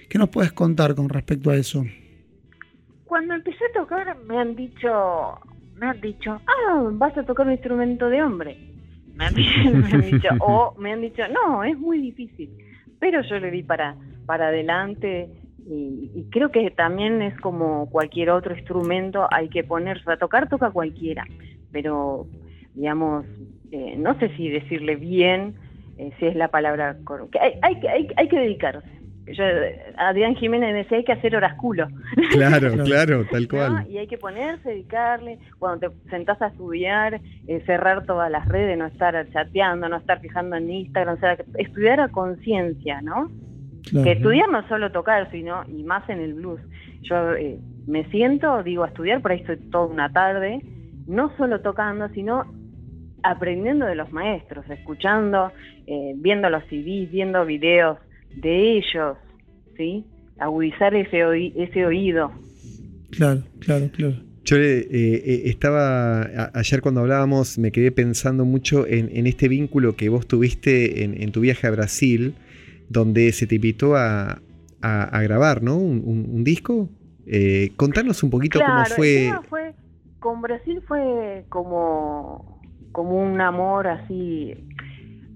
qué nos puedes contar con respecto a eso? Cuando empecé a tocar me han dicho, me han dicho, ah, vas a tocar un instrumento de hombre. Me han, dicho, o me han dicho, no, es muy difícil. Pero yo le di para, para adelante y, y creo que también es como cualquier otro instrumento, hay que ponerse a tocar, toca cualquiera. Pero, digamos, eh, no sé si decirle bien, eh, si es la palabra correcta. Hay, hay, que- hay, hay que dedicarse. Yo, Adrián Jiménez decía, hay que hacer horas culo. Claro, Claro. tal ¿no? cual. Y hay que ponerse, dedicarle, cuando te sentás a estudiar, eh, cerrar todas las redes, no estar chateando, no estar fijando en Instagram, o sea, estudiar a conciencia, ¿no? Claro. Que estudiar no es solo tocar, sino, y más en el blues. Yo eh, me siento, digo, a estudiar, por ahí estoy toda una tarde, no solo tocando, sino aprendiendo de los maestros, escuchando, eh, viendo los CDs, viendo videos de ellos, ¿sí? Agudizar ese, oí- ese oído. Claro, claro, claro. Yo eh, eh, estaba, a- ayer cuando hablábamos, me quedé pensando mucho en, en este vínculo que vos tuviste en, en tu viaje a Brasil, donde se te invitó a, a- a grabar, ¿no? Un, un- un disco. Eh, contanos un poquito Claro, cómo el fue. tema fue, con Brasil fue como, como un amor así.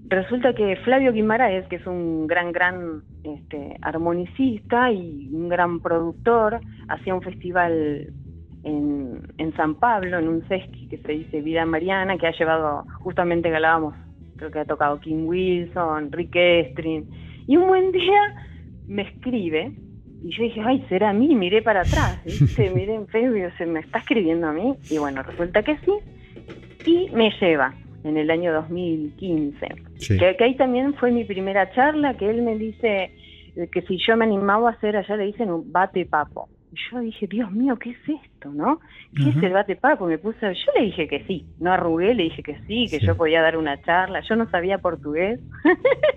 Resulta que Flavio Guimaraes, que es un gran, gran este, armonicista y un gran productor, hacía un festival en, en San Pablo, en un sesqui que se dice Vida Mariana, que ha llevado, justamente que hablábamos, creo que ha tocado King Wilson, Rick Estrin, y un buen día me escribe y yo dije, ay, será a mí, miré para atrás, ¿viste? miré en Facebook se me está escribiendo a mí, y bueno, resulta que sí, y me lleva en el año 2015. Sí. Que, que ahí también fue mi primera charla, que él me dice eh, que si yo me animaba a hacer, allá le dicen un bate papo. Y yo dije, Dios mío, ¿qué es esto, no? ¿Qué es el bate papo? Me puse, yo le dije que sí, no arrugué, le dije que sí, que Sí. yo podía dar una charla, yo no sabía portugués,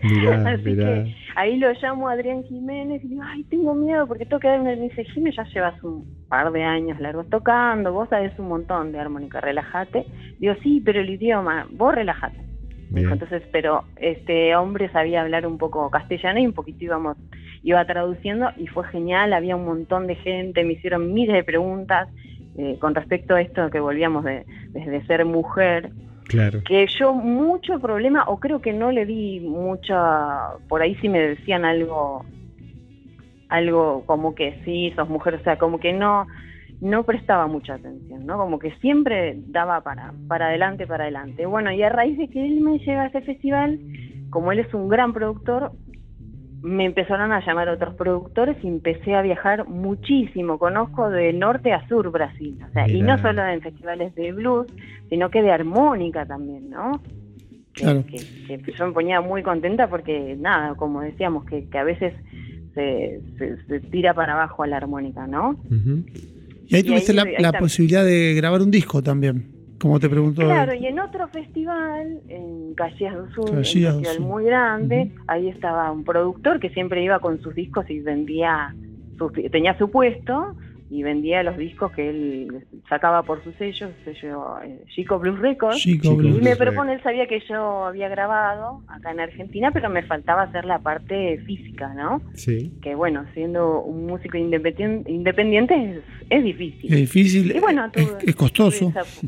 Mirá, Así mirá. que ahí lo llamo a Adrián Jiménez y digo, ay, tengo miedo porque tengo que dar una... Me dice, Jiménez, ya llevas un par de años largos tocando, vos sabés un montón de armónica, relájate. Digo, sí, pero el idioma, vos relájate. Dijo, entonces, pero este hombre sabía hablar un poco castellano y un poquito íbamos, iba traduciendo y fue genial, había un montón de gente, me hicieron miles de preguntas eh, con respecto a esto que volvíamos de, desde ser mujer Claro. que yo mucho problema o creo que no le di mucha por ahí sí me decían algo algo como que sí sos mujer o sea como que no no prestaba mucha atención no como que siempre daba para para adelante para adelante bueno y a raíz de que él me lleva a ese festival como él es un gran productor me empezaron a llamar otros productores y empecé a viajar muchísimo. Conozco de norte a sur Brasil, o sea, y no solo en festivales de blues, sino que de armónica también, ¿no? Claro. Que, que yo me ponía muy contenta porque, nada, como decíamos, que, que a veces se, se- se tira para abajo a la armónica, ¿no? Ujú. Y ahí tuviste ahí- la, ahí la posibilidad de grabar un disco también, como te preguntó. Claro, y en otro festival, en Caxias do Sul, un festival muy grande, ahí estaba un productor que siempre iba con sus discos y vendía, sus- tenía su puesto y vendía los discos que él sacaba por su sello, sello eh, Chico Blues Records. Chico Chico. Blues. Y me propone, él sabía que yo había grabado acá en Argentina, pero me faltaba hacer la parte física, ¿no? Sí. Que bueno, siendo un músico independien- independiente es, es difícil. Es difícil, Y bueno, es, tuve- es costoso. esa-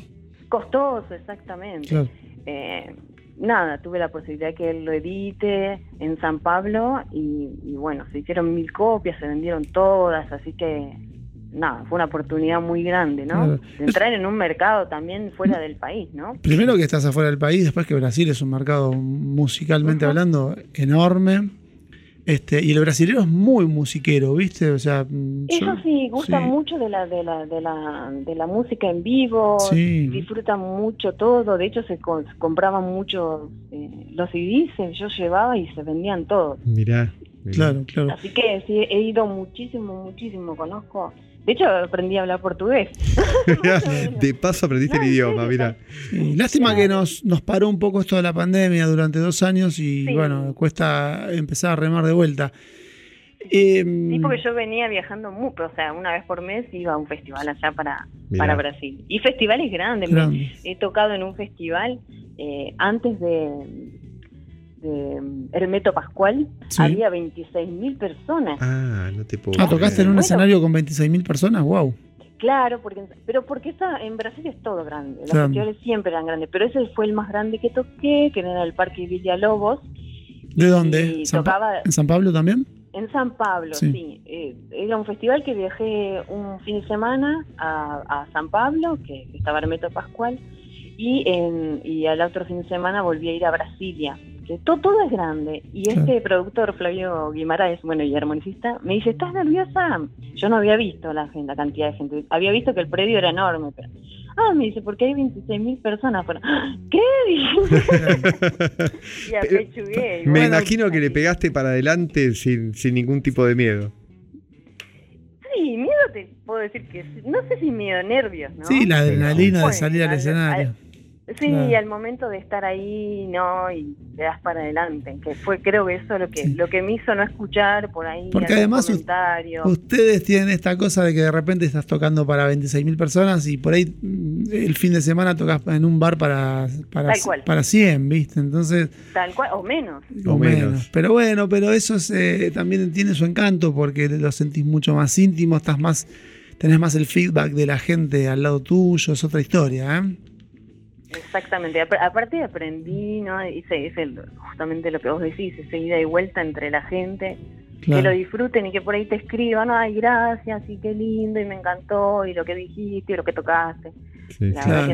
costoso, exactamente. Claro. Eh, nada, tuve la posibilidad que él lo edite en San Pablo y, y bueno, se hicieron mil copias, se vendieron todas, así que nada, fue una oportunidad muy grande, ¿no? Claro. De entrar en un mercado también fuera del país, ¿no? Primero que estás afuera del país, después que Brasil es un mercado musicalmente hablando enorme. Este, y el brasilero es muy musiquero, ¿viste? O sea, mm, yo- Ellos sí gustan sí. mucho de la, de la, de la, de la música en vivo, Sí. disfrutan mucho todo, de hecho se co- compraban muchos eh, los CDs, yo llevaba y se vendían todos. Mirá. mirá. Claro, claro. Así que sí, he ido muchísimo, muchísimo, conozco. De hecho, aprendí a hablar portugués. de paso aprendiste No, el idioma, mira. Sí, lástima Claro. que nos, nos paró un poco esto de la pandemia durante dos años y Sí. bueno, cuesta empezar a remar de vuelta. Eh, Sí, porque yo venía viajando, mu- o sea, una vez por mes iba a un festival allá para, Mirá. para Brasil. Y festivales grandes. Grande. He tocado en un festival eh, antes de, de Hermeto Pascual. Sí. Había 26 mil personas. Ah, no te puedo. Ah, tocaste en un Bueno. escenario con 26.000 personas, wow. Claro, porque pero porque esa, en Brasil es todo grande. Los Claro. festivales siempre eran grandes. Pero ese fue el más grande que toqué, que era el Parque Villalobos. ¿De dónde? Y ¿San Pa- tocaba- ¿En San Pablo también? En San Pablo, Sí. sí. Eh, era un festival que viajé un fin de semana a, a San Pablo, que estaba Hermeto Pascual, y, en, y al otro fin de semana volví a ir a Brasilia. Que todo, todo es grande. Y Claro. este productor, Flavio Guimaraes, bueno, y armonicista, me dice, ¿estás nerviosa? Yo no había visto la, la cantidad de gente. Había visto que el predio era enorme, pero... Ah, me dice, porque hay 26 mil personas. Pero, ¿Qué? y apechugué. y Me bueno, imagino que le pegaste para adelante sin, sin ningún tipo de miedo. Sí, miedo te puedo decir que no sé si miedo, nervios, ¿no? Sí, la adrenalina de salir al escenario. Sí, Claro. al momento de estar ahí, no, y te das para adelante, que fue creo que eso lo que Sí. lo que me hizo no escuchar por ahí Porque además comentario. Ustedes tienen esta cosa de que de repente estás tocando para 26.000 personas y por ahí mm, el fin de semana tocas en un bar para, para, Tal cual. para 100, ¿viste? Entonces, tal cual o menos. o O menos. menos. Pero bueno, pero eso es, eh, también tiene su encanto porque lo sentís mucho más íntimo, estás más, tenés más el feedback de la gente al lado tuyo, es otra historia, ¿eh? Exactamente. Ap- Aparte aprendí, ¿no? Hice, hice justamente lo que vos decís, esa ida y vuelta entre la gente, que lo disfruten y que por ahí te escriban, ay, gracias, y qué lindo, y me encantó, y lo que dijiste, y lo que tocaste. Sí, Claro.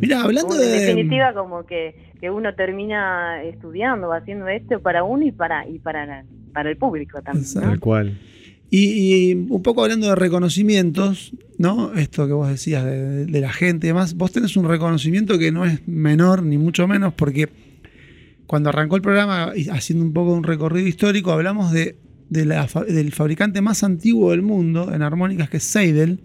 Mira, hablando Como, en de... definitiva como que, que uno termina estudiando o haciendo esto para uno y para y para la- para el público también ¿no? Tal cual. Y, y un poco hablando de reconocimientos, ¿no? Esto que vos decías de, de la gente y demás, vos tenés un reconocimiento que no es menor, ni mucho menos, porque cuando arrancó el programa, haciendo un poco un recorrido histórico, hablamos de, de la fa- del fabricante más antiguo del mundo en armónicas, que es Seidel,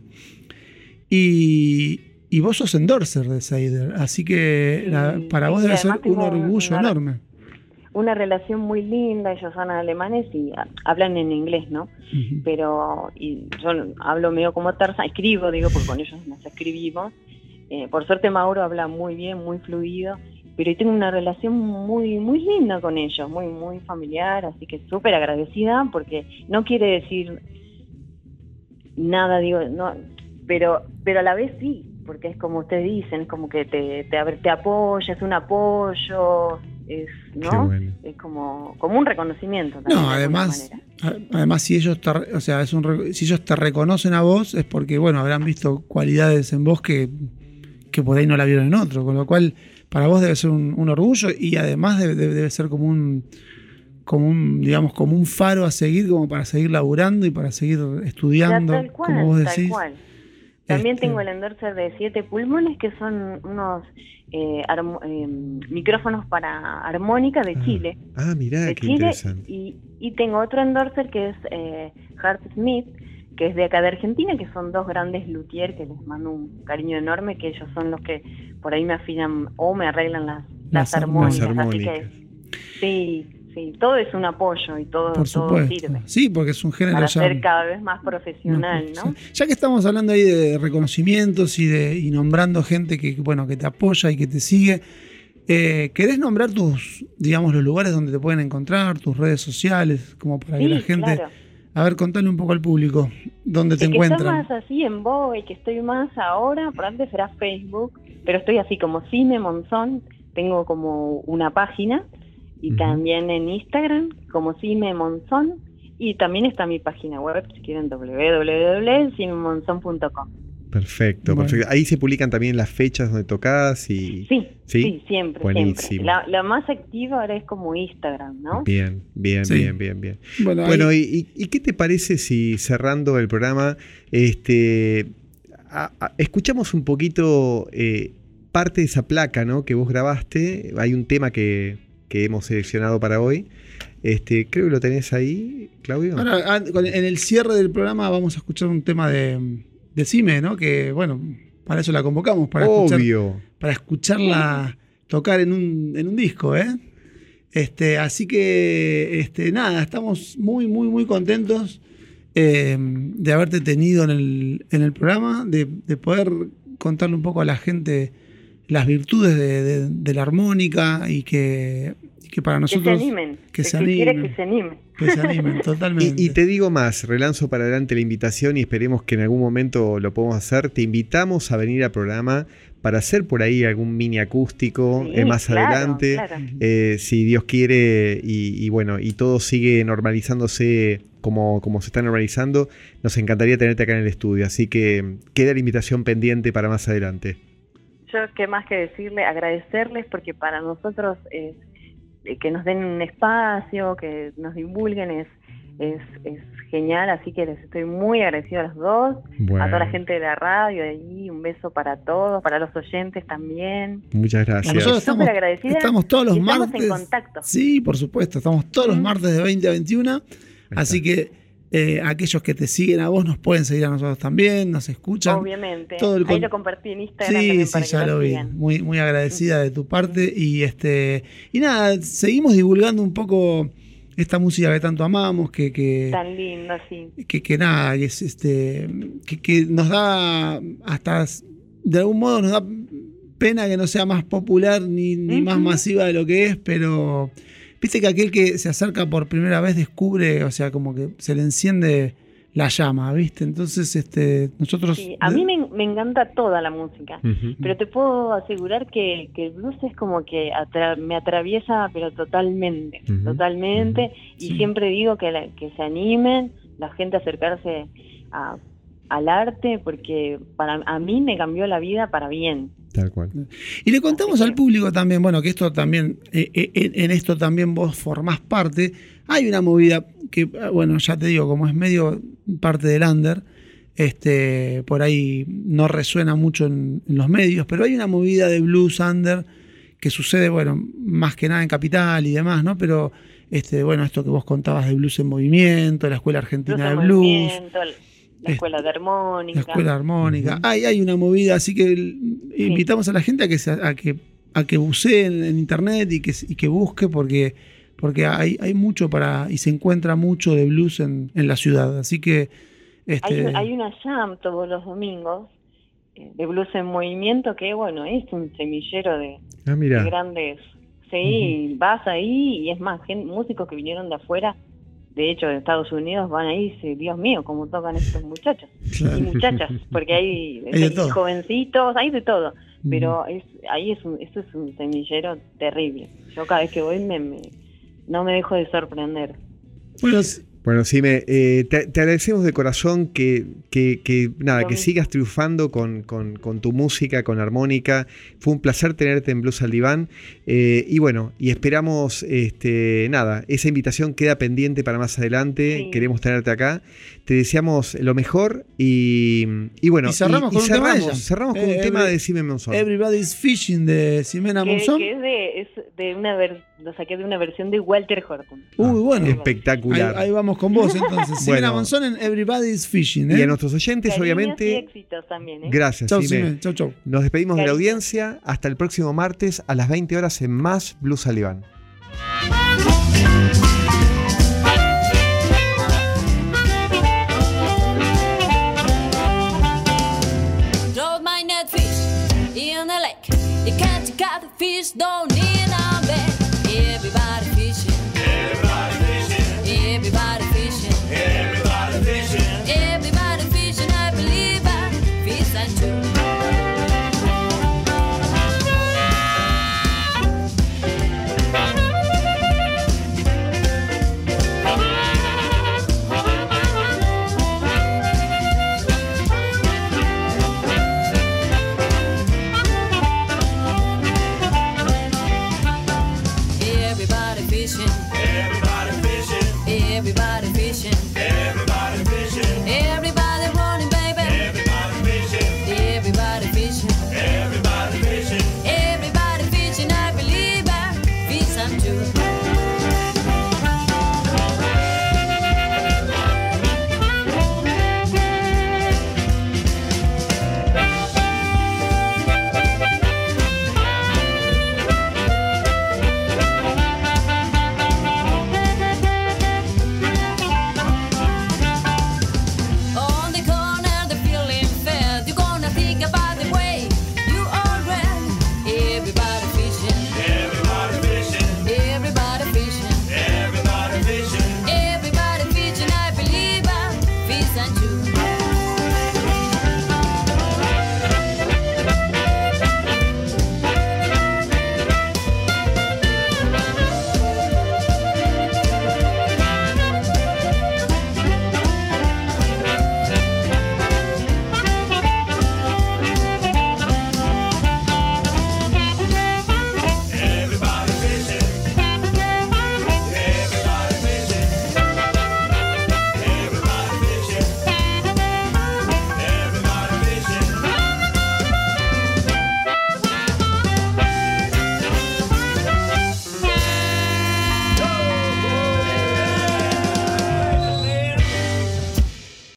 y, y vos sos endorser de Seidel, así que Sí, la- para vos debe ser un orgullo enorme. Una relación muy linda ellos son alemanes y hablan en inglés no pero y yo hablo medio como terza escribo digo porque con ellos nos escribimos. Eh, por suerte Mauro habla muy bien muy fluido pero tengo una relación muy muy linda con ellos muy muy familiar así que súper agradecida porque no quiere decir nada digo no pero pero a la vez sí porque es como ustedes dicen es como que te te, te apoya es un apoyo es Qué no bueno. es como como un reconocimiento también, No, además, además si ellos te, o sea, es un re- si ellos te reconocen a vos es porque bueno, habrán visto cualidades en vos que, que por ahí no la vieron en otro, con lo cual para vos debe ser un, un orgullo y además debe, debe- ser como un como un digamos como un faro a seguir como para seguir laburando y para seguir estudiando, tal cual, como vos tal decís. cual. También Este- tengo el endorser de siete pulmones, que son unos eh, eh, micrófonos para armónica de Ah, Chile. Ah, mirá, de qué Chile interesante. y, y tengo otro endorser que es eh, Hart Smith, que es de acá de Argentina, que son dos grandes luthier que les mando un cariño enorme, que ellos son los que por ahí me afinan o me arreglan las, las, Las armónicas. armónicas. Así que sí, sí, todo es un apoyo y todo, Por todo sirve Sí, porque es un género para ya. ser cada vez más profesional, ¿no? Ya que estamos hablando ahí de reconocimientos y de y nombrando gente que bueno que te apoya y que te sigue, eh, ¿querés nombrar tus, digamos, los lugares donde te pueden encontrar, tus redes sociales, como para que la gente, claro. a ver, contale un poco al público dónde te Es que está encuentran? más así en y que estoy más ahora, por antes era Facebook, pero estoy así como Cine Monzón, tengo como una página y también en Instagram como Cine Monzón y también está mi página web si quieren www.cinemonzón.com. Perfecto, Bueno. perfecto. Ahí se publican también las fechas donde tocas y... Sí, ¿Sí? sí, siempre, Buenísimo. siempre. La, la más activa ahora es como Instagram, ¿no? Bien, bien, Sí. bien, bien, bien. Bueno, ahí- Bueno, y, y- y qué te parece si cerrando el programa, este, a- a- escuchamos un poquito eh, parte de esa placa ¿no? que vos grabaste? Hay un tema que, que hemos seleccionado para hoy. Este, creo que lo tenés ahí, Claudio. ahora, ah, en el cierre del programa vamos a escuchar un tema de, de Cime, ¿no? Que bueno, para eso la convocamos, para escuchar Obvio. para escucharla tocar en un, en un disco, ¿eh? Este, así que, este, nada, estamos muy, muy, muy contentos eh, de haberte tenido en el, en el programa, de, de poder contarle un poco a la gente las virtudes de, de- de la armónica y que, y que para Que se nosotros animen. que se animen. que se anime. que se animen totalmente. Y, y te digo más, relanzo para adelante la invitación y esperemos que en algún momento lo podamos hacer. Te invitamos a venir al programa para hacer por ahí algún mini acústico Sí, eh, más claro, adelante. claro. Eh, si Dios quiere y, y bueno, y todo sigue normalizándose como, como se está normalizando, nos encantaría tenerte acá en el estudio. Así que queda la invitación pendiente para más adelante. Yo qué más que decirle, agradecerles porque para nosotros es eh, que nos den un espacio, que nos divulguen es, es, es genial, así que les estoy muy agradecido a los dos, a toda la gente de la radio de ahí, un beso para todos, para los oyentes también. Muchas gracias. Nosotros estamos, estamos todos los estamos martes. en contacto. Sí, por supuesto, estamos todos los martes de 20 a 21. Así que eh, aquellos que te siguen a vos nos pueden seguir a nosotros también, nos escuchan. Obviamente. todo el Ahí lo compartí en Instagram Sí, sí, ya lo vi. Muy, muy agradecida de tu parte. Y este. Y nada, seguimos divulgando un poco esta música que tanto amamos, que, que, Tan lindo, sí. que, que nada, que es este. Que, que nos da hasta de algún modo nos da pena que no sea más popular ni, ni más masiva de lo que es, pero viste que aquel que se acerca por primera vez descubre, o sea, como que se le enciende la llama, ¿viste? Entonces, este, nosotros. Sí, A mí me, me encanta toda la música. Pero te puedo asegurar que, que el blues es como que atra- me atraviesa, pero totalmente, totalmente. Y Sí. siempre digo que, la- que se animen, la gente a acercarse a- al arte, porque para a mí me cambió la vida para bien. Tal cual. Y le contamos al público también, bueno, que esto también, eh, eh, en, esto también vos formás parte. Hay una movida que, eh, bueno, ya te digo, como es medio parte del under, este, por ahí no resuena mucho en, en los medios, pero hay una movida de blues under que sucede, bueno, más que nada en Capital y demás, ¿no? Pero, este, bueno, esto que vos contabas de blues en movimiento, la Escuela Argentina Blues de Blues, la Es- escuela de armónica. la escuela armónica. hay, hay una movida, así que el- invitamos a la gente a que se- a que a que bucee en, en internet y que, y que busque porque porque hay, hay mucho para y se encuentra mucho de blues en, en la ciudad. Así que Hay, este hay una jam todos los domingos eh, de blues en movimiento que, bueno, es un semillero de, Ah, de grandes. Sí, vas ahí y es más, gen- músicos que vinieron de afuera, de hecho de Estados Unidos, van ahí y dicen, Dios mío, cómo tocan estos muchachos y muchachas, porque hay, todo. jovencitos, hay de todo, pero es, ahí es un, eso es un semillero terrible. Yo cada vez que voy me, me- no me dejo de sorprender. bueno, Bueno, sí, me, eh, te, te agradecemos de corazón que, que, que, nada, que sigas triunfando con, con- con tu música, con armónica. Fue un placer tenerte en Blues al Diván. Eh, y bueno, y esperamos, este, nada, esa invitación queda pendiente para más adelante. Sí. Queremos tenerte acá. Te deseamos lo mejor y, y bueno, Y cerramos con un tema de cerramos, ella. cerramos con Eh, un tema every- de Simon Monzón. Everybody's Fishing de Ximena Que, Monzón. que es, de, es de una ver- lo saqué de una versión de Walter Horton. Uy, bueno. Ahí, Espectacular. ahí vamos con vos entonces. Simena Bueno. Monzón en Everybody's Fishing. ¿eh? Y a nuestros oyentes, Cariños y obviamente, éxitos también, ¿eh? gracias. Chau. Chau, chau. Nos despedimos de la audiencia. Hasta el próximo martes a las 20 horas en Más Blue Saliván. 'Cause the fish don't need a bed. Everybody.